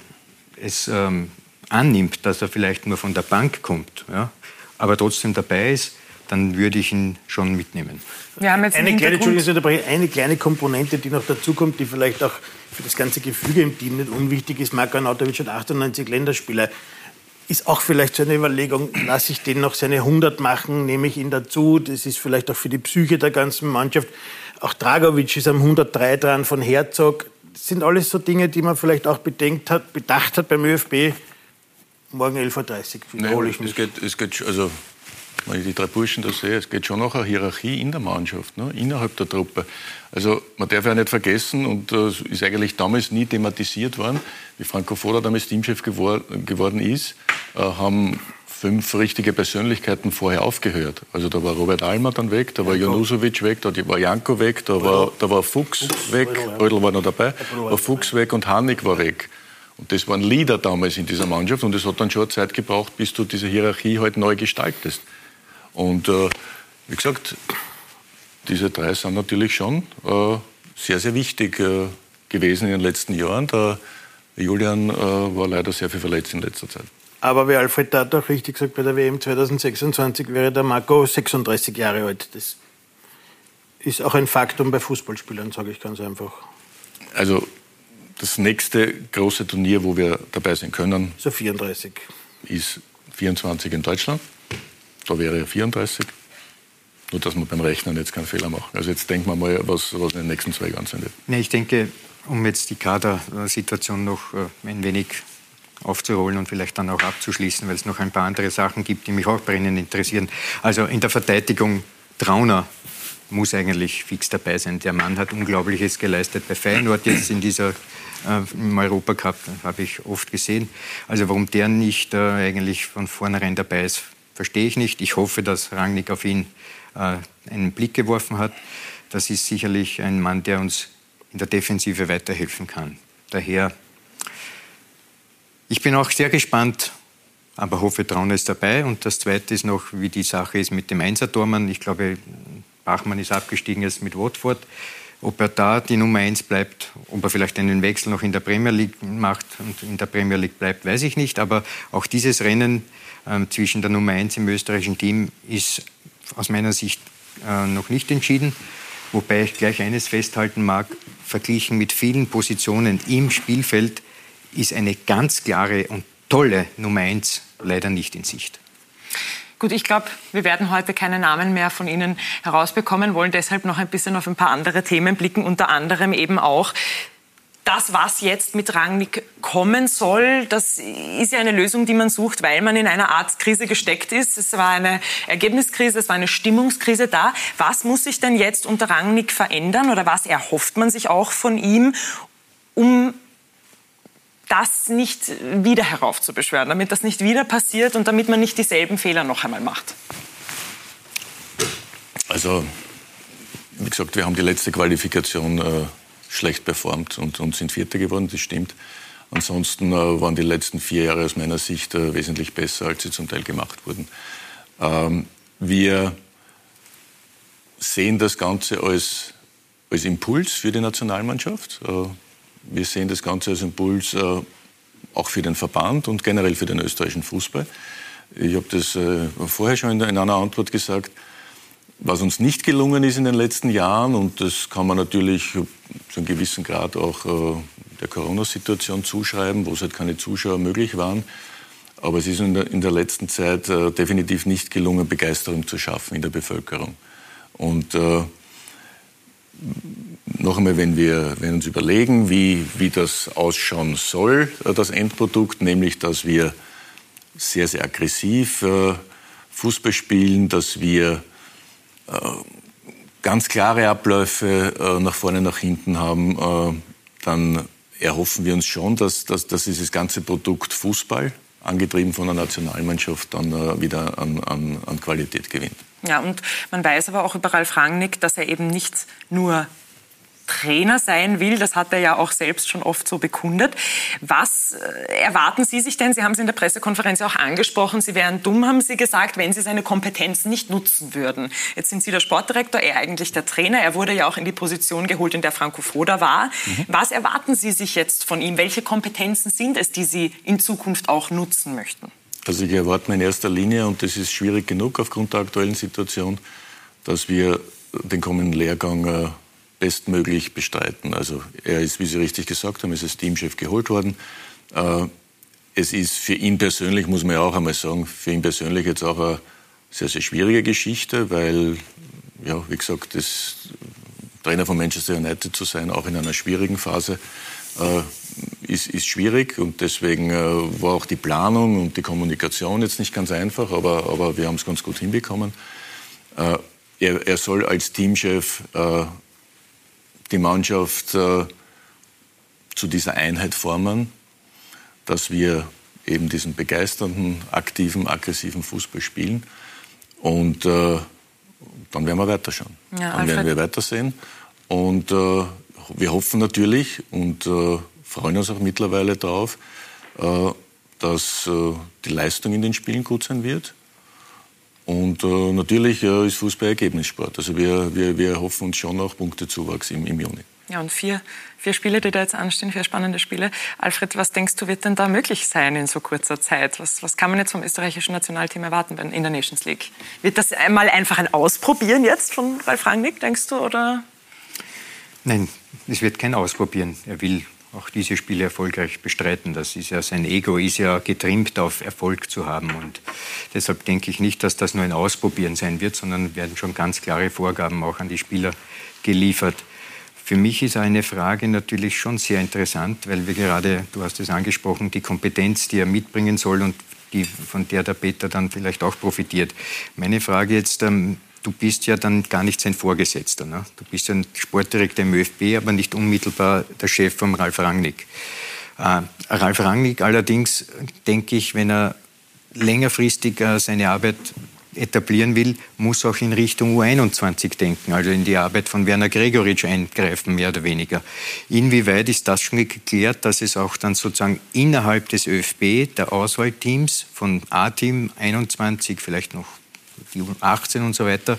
es ähm, annimmt, dass er vielleicht nur von der Bank kommt, ja, aber trotzdem dabei ist, dann würde ich ihn schon mitnehmen. Wir haben jetzt eine, kleine, eine kleine Komponente, die noch dazukommt, die vielleicht auch für das ganze Gefüge im Team nicht unwichtig ist. Marko Anatovic hat 98 Länderspiele. Ist auch vielleicht so eine Überlegung, lasse ich den noch seine 100 machen, nehme ich ihn dazu. Das ist vielleicht auch für die Psyche der ganzen Mannschaft. Auch Dragovic ist am 103 dran von Herzog. Das sind alles so Dinge, die man vielleicht auch bedenkt hat, bedacht hat beim ÖFB. Morgen 11.30 Uhr wiederhole ich mich. Es geht, es geht, also wenn ich die drei Burschen da sehe, es geht schon noch eine Hierarchie in der Mannschaft, ne, innerhalb der Truppe. Also man darf ja nicht vergessen, und das ist eigentlich damals nie thematisiert worden, wie Franco Foda damals Teamchef gewor geworden ist, äh, haben fünf richtige Persönlichkeiten vorher aufgehört. Also da war Robert Almer dann weg, da war Janusovic weg, da war Janko weg, da war, da war Fuchs, Fuchs weg, Rödel war noch dabei, war Fuchs weg und Hannig war weg. Und das waren Leader damals in dieser Mannschaft und es hat dann schon Zeit gebraucht, bis du diese Hierarchie halt neu gestaltest. Und äh, wie gesagt, diese drei sind natürlich schon äh, sehr, sehr wichtig äh, gewesen in den letzten Jahren. Der Julian äh, war leider sehr viel verletzt in letzter Zeit. Aber wie Alfred Tat auch richtig gesagt, bei der WM 2026 wäre der Marco 36 Jahre alt. Das ist auch ein Faktum bei Fußballspielern, sage ich ganz einfach. Also das nächste große Turnier, wo wir dabei sein können, so 34. ist 24 in Deutschland. Da wäre er 34. Nur, dass wir beim Rechnen jetzt keinen Fehler machen. Also jetzt denken wir mal, was, was in den nächsten zwei Jahren sein wird. Nee, ich denke, um jetzt die Kadersituation noch äh, ein wenig aufzuholen und vielleicht dann auch abzuschließen, weil es noch ein paar andere Sachen gibt, die mich auch brennend interessieren. Also in der Verteidigung Trauner muss eigentlich fix dabei sein. Der Mann hat Unglaubliches geleistet bei Feyenoord jetzt in dieser äh, im Europacup, habe ich oft gesehen. Also warum der nicht äh, eigentlich von vornherein dabei ist, verstehe ich nicht. Ich hoffe, dass Rangnick auf ihn äh, einen Blick geworfen hat. Das ist sicherlich ein Mann, der uns in der Defensive weiterhelfen kann. Daher, ich bin auch sehr gespannt, aber hoffe, Traun ist dabei. Und das Zweite ist noch, wie die Sache ist mit dem Einsertormann. Ich glaube, Bachmann ist abgestiegen jetzt mit Watford. Ob er da die Nummer eins bleibt, ob er vielleicht einen Wechsel noch in der Premier League macht und in der Premier League bleibt, weiß ich nicht. Aber auch dieses Rennen zwischen der Nummer eins im österreichischen Team ist aus meiner Sicht äh, noch nicht entschieden. Wobei ich gleich eines festhalten mag, verglichen mit vielen Positionen im Spielfeld ist eine ganz klare und tolle Nummer eins leider nicht in Sicht. Gut, ich glaube, wir werden heute keine Namen mehr von Ihnen herausbekommen, wollen deshalb noch ein bisschen auf ein paar andere Themen blicken, unter anderem eben auch das, was jetzt mit Rangnick kommen soll, das ist ja eine Lösung, die man sucht, weil man in einer Art Krise gesteckt ist. Es war eine Ergebniskrise, es war eine Stimmungskrise da. Was muss sich denn jetzt unter Rangnick verändern oder was erhofft man sich auch von ihm, um das nicht wieder heraufzubeschwören, damit das nicht wieder passiert und damit man nicht dieselben Fehler noch einmal macht? Also, wie gesagt, wir haben die letzte Qualifikation äh, schlecht performt und, und sind Vierter geworden, das stimmt. Ansonsten äh, waren die letzten vier Jahre aus meiner Sicht äh, wesentlich besser, als sie zum Teil gemacht wurden. Ähm, wir sehen das Ganze als, als Impuls für die Nationalmannschaft. Äh, wir sehen das Ganze als Impuls äh, auch für den Verband und generell für den österreichischen Fußball. Ich habe das äh, vorher schon in, in einer Antwort gesagt. Was uns nicht gelungen ist in den letzten Jahren, und das kann man natürlich zu einem gewissen Grad auch äh, der Corona-Situation zuschreiben, wo es halt keine Zuschauer möglich waren, aber es ist in der, in der letzten Zeit äh, definitiv nicht gelungen, Begeisterung zu schaffen in der Bevölkerung. Und äh, noch einmal, wenn wir wenn uns überlegen, wie, wie das ausschauen soll, äh, das Endprodukt, nämlich dass wir sehr, sehr aggressiv äh, Fußball spielen, dass wir ganz klare Abläufe äh, nach vorne, nach hinten haben, äh, dann erhoffen wir uns schon, dass, dass, dass dieses ganze Produkt Fußball, angetrieben von der Nationalmannschaft, dann wieder an, an, an Qualität gewinnt. Ja, und man weiß aber auch über Ralf Rangnick, dass er eben nicht nur Trainer sein will. Das hat er ja auch selbst schon oft so bekundet. Was äh, erwarten Sie sich denn? Sie haben es in der Pressekonferenz auch angesprochen. Sie wären dumm, haben Sie gesagt, wenn Sie seine Kompetenzen nicht nutzen würden. Jetzt sind Sie der Sportdirektor, er eigentlich der Trainer. Er wurde ja auch in die Position geholt, in der Franco Foda war. Mhm. Was erwarten Sie sich jetzt von ihm? Welche Kompetenzen sind es, die Sie in Zukunft auch nutzen möchten? Also ich erwarte in erster Linie, und das ist schwierig genug aufgrund der aktuellen Situation, dass wir den kommenden Lehrgang äh, bestmöglich bestreiten. Also er ist, wie Sie richtig gesagt haben, ist als Teamchef geholt worden. Äh, es ist für ihn persönlich, muss man ja auch einmal sagen, für ihn persönlich jetzt auch eine sehr, sehr schwierige Geschichte, weil, ja, wie gesagt, das Trainer von Manchester United zu sein, auch in einer schwierigen Phase, äh, ist, ist schwierig und deswegen äh, war auch die Planung und die Kommunikation jetzt nicht ganz einfach, aber, aber wir haben es ganz gut hinbekommen. er, er soll als Teamchef die Mannschaft äh, zu dieser Einheit formen, dass wir eben diesen begeisternden, aktiven, aggressiven Fußball spielen. Und äh, dann werden wir weiterschauen. Ja, dann werden wir weitersehen. Und äh, wir hoffen natürlich und äh, freuen uns auch mittlerweile darauf, äh, dass die Leistung in den Spielen gut sein wird und natürlich ist Fußball Ergebnissport. Also wir, wir, wir hoffen uns schon auch Punktezuwachs im, im Juni. Ja, und vier, vier Spiele, die da jetzt anstehen, vier spannende Spiele. Alfred, was denkst du, wird denn da möglich sein in so kurzer Zeit? Was, was kann man jetzt vom österreichischen Nationalteam erwarten in der Nations League? Wird das einmal einfach ein Ausprobieren jetzt von Ralf Rangnick, denkst du, oder? Nein, es wird kein Ausprobieren. Er will auch diese Spiele erfolgreich bestreiten. Das ist ja sein Ego ist ja getrimmt auf Erfolg zu haben und deshalb denke ich nicht, dass das nur ein Ausprobieren sein wird, sondern werden schon ganz klare Vorgaben auch an die Spieler geliefert. Für mich ist eine Frage natürlich schon sehr interessant, weil wir gerade, du hast es angesprochen, die Kompetenz, die er mitbringen soll und die, von der der Peter dann vielleicht auch profitiert. Meine Frage jetzt, ähm, du bist ja dann gar nicht sein Vorgesetzter. Ne? Du bist ja ein Sportdirektor im ÖFB, aber nicht unmittelbar der Chef von Ralf Rangnick. Äh, Ralf Rangnick allerdings, denke ich, wenn er längerfristig äh, seine Arbeit etablieren will, muss auch in Richtung U21 denken, also in die Arbeit von Werner Gregoritsch eingreifen, mehr oder weniger. Inwieweit ist das schon geklärt, dass es auch dann sozusagen innerhalb des ÖFB, der Auswahlteams von A-Team 21, vielleicht noch die U18 und so weiter,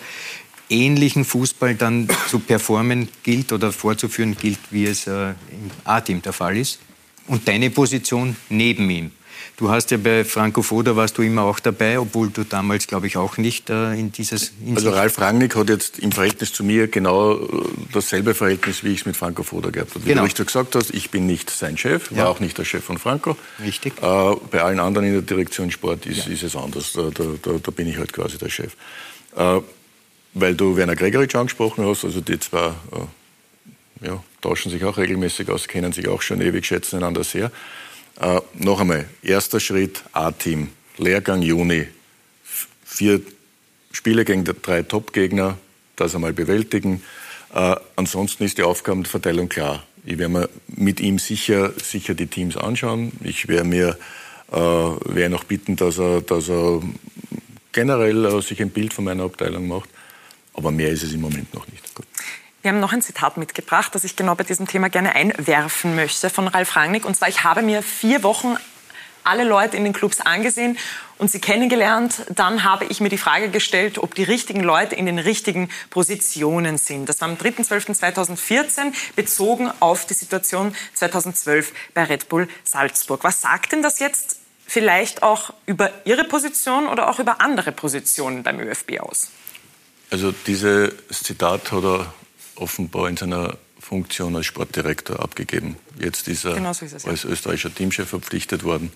ähnlichen Fußball dann zu performen gilt oder vorzuführen gilt, wie es äh, im A-Team der Fall ist? Und deine Position neben ihm. Du hast ja bei Franco Foda warst du immer auch dabei, obwohl du damals, glaube ich, auch nicht äh, in dieses... In also Ralf Rangnick hat jetzt im Verhältnis zu mir genau äh, dasselbe Verhältnis, wie ich es mit Franco Foda gehabt habe. Wie genau. du richtig gesagt hast, ich bin nicht sein Chef, war ja. auch nicht der Chef von Franco. Richtig. Äh, bei allen anderen in der Direktion Sport ist, ja. ist es anders. Da, da, da, bin ich halt quasi der Chef. Äh, weil du Werner Gregoritsch angesprochen hast, also die zwei äh, ja, tauschen sich auch regelmäßig aus, kennen sich auch schon ewig, schätzen einander sehr. Äh, noch einmal, erster Schritt A-Team, Lehrgang Juni, vier Spiele gegen drei Top-Gegner, das einmal bewältigen. Äh, ansonsten ist die Aufgabenverteilung klar. Ich werde mir mit ihm sicher, sicher die Teams anschauen. Ich werde mir äh, werde noch bitten, dass er, dass er generell äh, sich ein Bild von meiner Abteilung macht. Aber mehr ist es im Moment noch nicht. Gut. Wir haben noch ein Zitat mitgebracht, das ich genau bei diesem Thema gerne einwerfen möchte von Ralf Rangnick. Und zwar, ich habe mir vier Wochen alle Leute in den Clubs angesehen und sie kennengelernt. Dann habe ich mir die Frage gestellt, ob die richtigen Leute in den richtigen Positionen sind. Das war am 3.12.2014 bezogen auf die Situation 2012 bei Red Bull Salzburg. Was sagt denn das jetzt vielleicht auch über Ihre Position oder auch über andere Positionen beim ÖFB aus? Also dieses Zitat hat er offenbar in seiner Funktion als Sportdirektor abgegeben. Jetzt ist er genau so ist es, ja. als österreichischer Teamchef verpflichtet worden.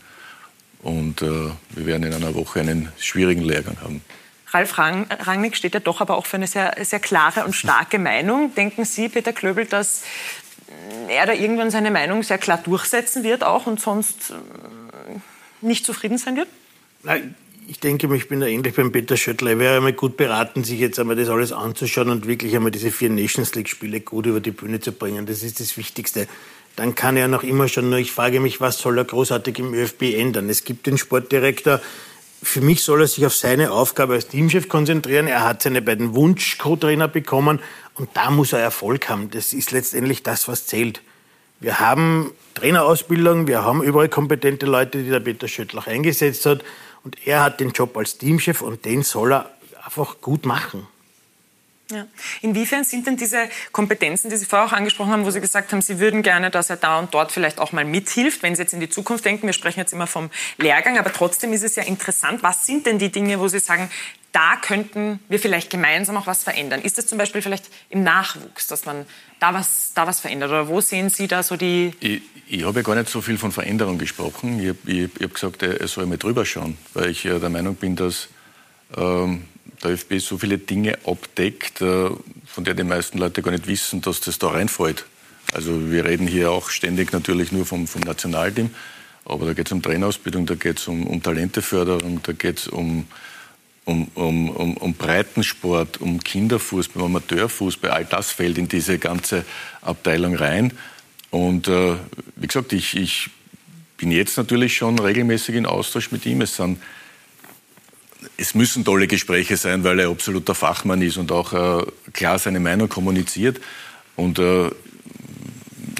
Und äh, wir werden in einer Woche einen schwierigen Lehrgang haben. Ralf Rang, Rangnick steht ja doch aber auch für eine sehr, sehr klare und starke Meinung. Denken Sie, Peter Klöbel, dass er da irgendwann seine Meinung sehr klar durchsetzen wird auch und sonst äh, nicht zufrieden sein wird? Nein, ich denke, ich bin da ähnlich beim Peter Schöttler. Er wäre einmal gut beraten, sich jetzt einmal das alles anzuschauen und wirklich einmal diese vier Nations League-Spiele gut über die Bühne zu bringen. Das ist das Wichtigste. Dann kann er noch immer schon, nur ich frage mich, was soll er großartig im ÖFB ändern? Es gibt den Sportdirektor. Für mich soll er sich auf seine Aufgabe als Teamchef konzentrieren. Er hat seine beiden Wunsch-Co-Trainer bekommen und da muss er Erfolg haben. Das ist letztendlich das, was zählt. Wir haben Trainerausbildung, wir haben überall kompetente Leute, die der Peter Schöttler eingesetzt hat. Und er hat den Job als Teamchef und den soll er einfach gut machen. Ja. Inwiefern sind denn diese Kompetenzen, die Sie vorher auch angesprochen haben, wo Sie gesagt haben, Sie würden gerne, dass er da und dort vielleicht auch mal mithilft, wenn Sie jetzt in die Zukunft denken? Wir sprechen jetzt immer vom Lehrgang, aber trotzdem ist es ja interessant. Was sind denn die Dinge, wo Sie sagen, da könnten wir vielleicht gemeinsam auch was verändern? Ist das zum Beispiel vielleicht im Nachwuchs, dass man da was, da was verändert? Oder wo sehen Sie da so die... Ich, ich habe ja gar nicht so viel von Veränderung gesprochen. Ich habe ich, ich hab gesagt, er soll mal drüber schauen, weil ich ja der Meinung bin, dass ähm, der ÖFB so viele Dinge abdeckt, äh, von der die meisten Leute gar nicht wissen, dass das da reinfällt. Also wir reden hier auch ständig natürlich nur vom, vom Nationalteam, aber da geht es um Trainerausbildung, da geht es um, um Talenteförderung, da geht es um um, um, um, um Breitensport, um Kinderfußball, um Amateurfußball, all das fällt in diese ganze Abteilung rein. Und äh, wie gesagt, ich, ich bin jetzt natürlich schon regelmäßig in Austausch mit ihm. Es, sind, es müssen tolle Gespräche sein, weil er absoluter Fachmann ist und auch äh, klar seine Meinung kommuniziert. Und äh,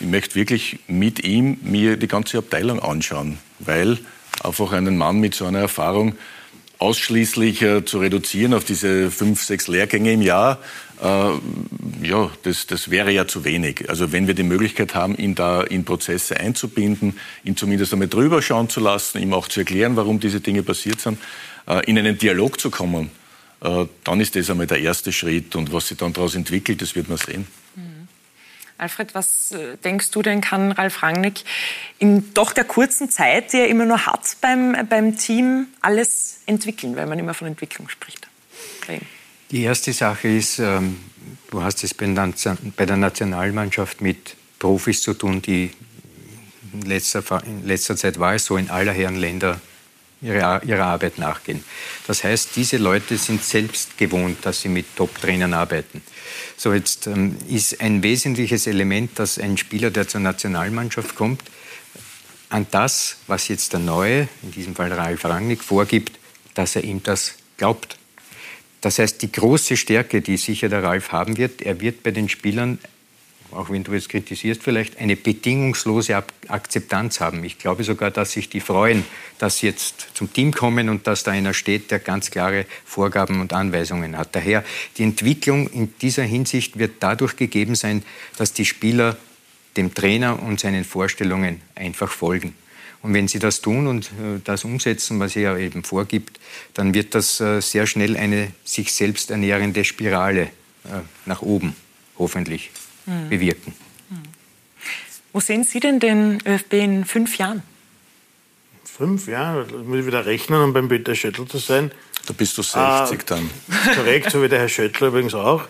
ich möchte wirklich mit ihm mir die ganze Abteilung anschauen, weil einfach einen Mann mit so einer Erfahrung ausschließlich äh, zu reduzieren auf diese fünf, sechs Lehrgänge im Jahr, äh, ja, das, das wäre ja zu wenig. Also wenn wir die Möglichkeit haben, ihn da in Prozesse einzubinden, ihn zumindest einmal drüber schauen zu lassen, ihm auch zu erklären, warum diese Dinge passiert sind, äh, in einen Dialog zu kommen, äh, dann ist das einmal der erste Schritt. Und was sich dann daraus entwickelt, das wird man sehen. Alfred, was äh, denkst du denn, kann Ralf Rangnick in doch der kurzen Zeit, die er immer nur hat beim, beim Team, alles entwickeln, weil man immer von Entwicklung spricht? Die erste Sache ist, ähm, du hast es bei der Nationalmannschaft mit Profis zu tun, die in letzter, in letzter Zeit war es so, in aller Herren Länder ihrer, ihrer Arbeit nachgehen. Das heißt, diese Leute sind selbst gewohnt, dass sie mit Top-Trainern arbeiten. So, jetzt ähm, ist ein wesentliches Element, dass ein Spieler, der zur Nationalmannschaft kommt, an das, was jetzt der Neue, in diesem Fall Ralf Rangnick, vorgibt, dass er ihm das glaubt. Das heißt, die große Stärke, die sicher der Ralf haben wird, er wird bei den Spielern, auch wenn du es kritisierst vielleicht, eine bedingungslose Akzeptanz haben. Ich glaube sogar, dass sich die freuen, dass sie jetzt zum Team kommen und dass da einer steht, der ganz klare Vorgaben und Anweisungen hat. Daher, die Entwicklung in dieser Hinsicht wird dadurch gegeben sein, dass die Spieler dem Trainer und seinen Vorstellungen einfach folgen. Und wenn Sie das tun und äh, das umsetzen, was er eben vorgibt, dann wird das äh, sehr schnell eine sich selbst ernährende Spirale äh, nach oben hoffentlich mhm. bewirken. Mhm. Wo sehen Sie denn den ÖFB in fünf Jahren? Fünf Jahre? Da muss ich wieder rechnen, um beim Peter Schöttl zu sein. Da bist du 60 ah, dann. Korrekt, so wie der Herr Schöttl übrigens auch.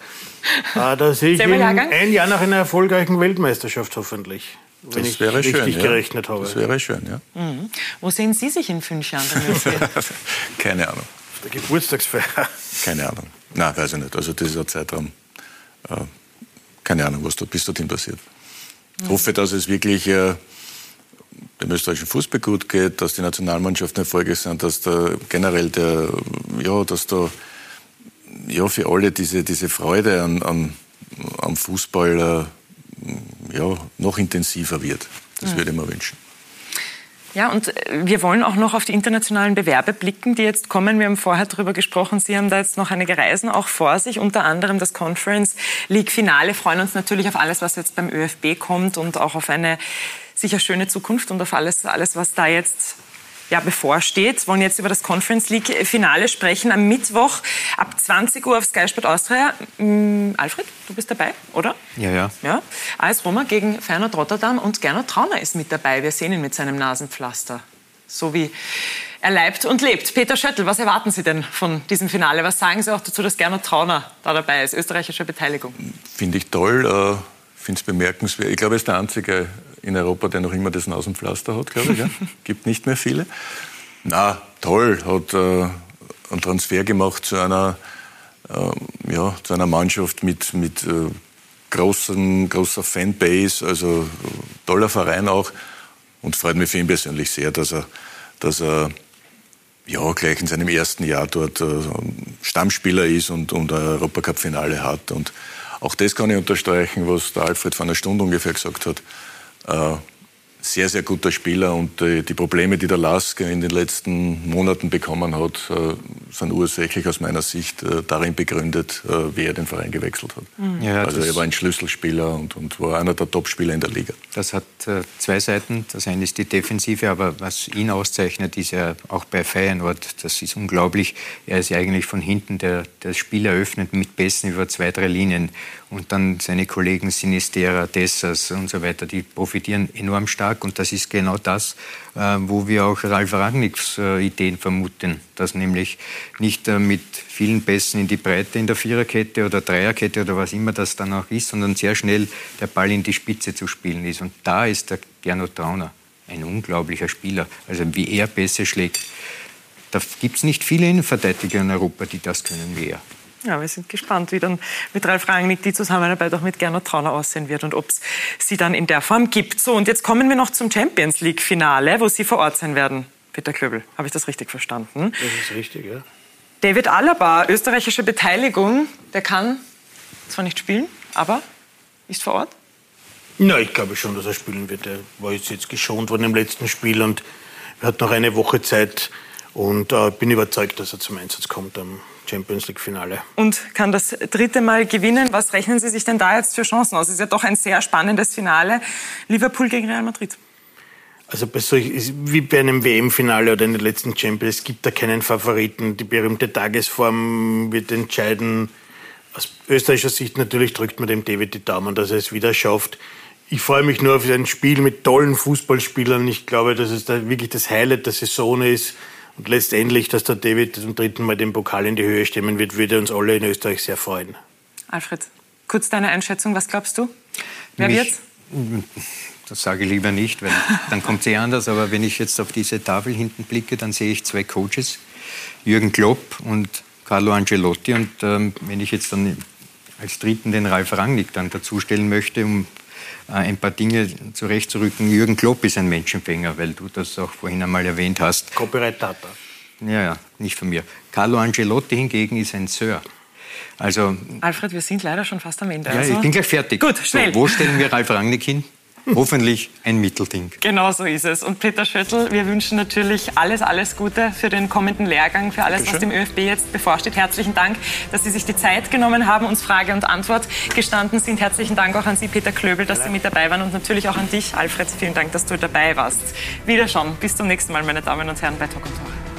Ah, da sehe ich ihn ein Jahr nach einer erfolgreichen Weltmeisterschaft hoffentlich. Wenn das wäre schön, ja. gerechnet habe. Das wäre schön, ja. Mhm. Wo sehen Sie sich in fünf Jahren? Keine Ahnung. Auf der Geburtstagsfeier? Keine Ahnung. Nein, weiß ich nicht. Also das ist ein Zeitraum. Äh, keine Ahnung, was da bis dorthin passiert. Ich hoffe, dass es wirklich äh, dem österreichischen Fußball gut geht, dass die Nationalmannschaften erfolgreich sind, dass da generell der, ja, dass da ja, für alle diese, diese Freude an, an, am Fußball äh, ja, noch intensiver wird. Das ja. würde ich mir wünschen. Ja, und äh, wir wollen auch noch auf die internationalen Bewerbe blicken, die jetzt kommen. Wir haben vorher darüber gesprochen. Sie haben da jetzt noch einige Reisen auch vor sich, unter anderem das Conference League Finale. Freuen uns natürlich auf alles, was jetzt beim ÖFB kommt und auch auf eine sicher schöne Zukunft und auf alles, alles was da jetzt ja, bevorsteht. Wir wollen jetzt über das Conference League Finale sprechen am Mittwoch ab 20 Uhr auf Sky Sport Austria. Ähm, Alfred, du bist dabei, oder? Ja, ja. ja. AS Roma gegen Feyenoord Rotterdam und Gernot Trauner ist mit dabei. Wir sehen ihn mit seinem Nasenpflaster. So wie er leibt und lebt. Peter Schöttl, was erwarten Sie denn von diesem Finale? Was sagen Sie auch dazu, dass Gernot Trauner da dabei ist, österreichische Beteiligung? Finde ich toll, äh, finde es bemerkenswert. Ich glaube, er ist der einzige in Europa, der noch immer das Nasenpflaster hat, glaube ich. Ja? Gibt nicht mehr viele. Na, toll, hat äh, einen Transfer gemacht zu einer, äh, ja, zu einer Mannschaft mit, mit äh, großen, großer Fanbase, also toller Verein auch. Und freut mich für ihn persönlich sehr, dass er, dass er ja, gleich in seinem ersten Jahr dort äh, Stammspieler ist und, und ein Europacup-Finale hat. Und auch das kann ich unterstreichen, was der Alfred vor einer Stunde ungefähr gesagt hat. Äh, sehr, sehr guter Spieler und äh, die Probleme, die der Lask in den letzten Monaten bekommen hat, äh, sind ursächlich aus meiner Sicht darin begründet, wie er den Verein gewechselt hat. Mhm. Ja, also er war ein Schlüsselspieler und, und war einer der Topspieler in der Liga. Das hat zwei Seiten. Das eine ist die Defensive, aber was ihn auszeichnet, ist ja auch bei Feyenoord, das ist unglaublich. Er ist ja eigentlich von hinten, der das Spiel eröffnet mit Pässen über zwei, drei Linien und dann seine Kollegen Sinistera, Dessers und so weiter, die profitieren enorm stark und das ist genau das, äh, wo wir auch Ralf Rangnicks äh, Ideen vermuten, dass nämlich nicht äh, mit vielen Pässen in die Breite in der Viererkette oder Dreierkette oder was immer das dann auch ist, sondern sehr schnell der Ball in die Spitze zu spielen ist und da ist der Gernot Trauner ein unglaublicher Spieler, also wie er Pässe schlägt. Da gibt es nicht viele Innenverteidiger in Europa, die das können wie er. Ja, wir sind gespannt, wie dann mit Ralf Rangnick die Zusammenarbeit auch mit Gernot Trauner aussehen wird und ob es sie dann in der Form gibt. So, und jetzt kommen wir noch zum Champions League-Finale, wo Sie vor Ort sein werden. Peter Klöbel, habe ich das richtig verstanden? Das ist richtig, ja. David Alaba, österreichische Beteiligung, der kann zwar nicht spielen, aber ist vor Ort? Na, ich glaube schon, dass er spielen wird. Er war jetzt, geschont worden im letzten Spiel und hat noch eine Woche Zeit, Und äh, bin überzeugt, dass er zum Einsatz kommt am Champions League-Finale. Und kann das dritte Mal gewinnen. Was rechnen Sie sich denn da jetzt für Chancen aus? Es ist ja doch ein sehr spannendes Finale. Liverpool gegen Real Madrid. Also bei solch, wie bei einem WM-Finale oder in den letzten Champions, es gibt da keinen Favoriten. Die berühmte Tagesform wird entscheiden. Aus österreichischer Sicht natürlich drückt man dem David die Daumen, dass er es wieder schafft. Ich freue mich nur auf ein Spiel mit tollen Fußballspielern. Ich glaube, dass es da wirklich das Highlight der Saison ist. Und letztendlich, dass der David zum dritten Mal den Pokal in die Höhe stemmen wird, würde uns alle in Österreich sehr freuen. Alfred, kurz deine Einschätzung. Was glaubst du? Wer Mich- wird's? Das sage ich lieber nicht, weil dann kommt es eh anders. Aber wenn ich jetzt auf diese Tafel hinten blicke, dann sehe ich zwei Coaches, Jürgen Klopp und Carlo Ancelotti. Und ähm, wenn ich jetzt dann als Dritten den Ralf Rangnick dann dazustellen möchte, um ein paar Dinge zurechtzurücken. Jürgen Klopp ist ein Menschenfänger, weil du das auch vorhin einmal erwähnt hast. Copyright Tata. Ja, ja, nicht von mir. Carlo Ancelotti hingegen ist ein Sir. Also, Alfred, wir sind leider schon fast am Ende. ja, Also- ich bin gleich fertig. Gut, so, schnell. wo stellen wir Ralf Rangnick hin? Hoffentlich ein Mittelding. Genau so ist es. Und Peter Schöttl, wir wünschen natürlich alles, alles Gute für den kommenden Lehrgang, für alles, was dem ÖFB jetzt bevorsteht. Herzlichen Dank, dass Sie sich die Zeit genommen haben, uns Frage und Antwort gestanden sind. Herzlichen Dank auch an Sie, Peter Klöbel, dass Sie mit dabei waren und natürlich auch an dich, Alfred. Vielen Dank, dass du dabei warst. Wiederschauen. Bis zum nächsten Mal, meine Damen und Herren, bei Talk und Talk.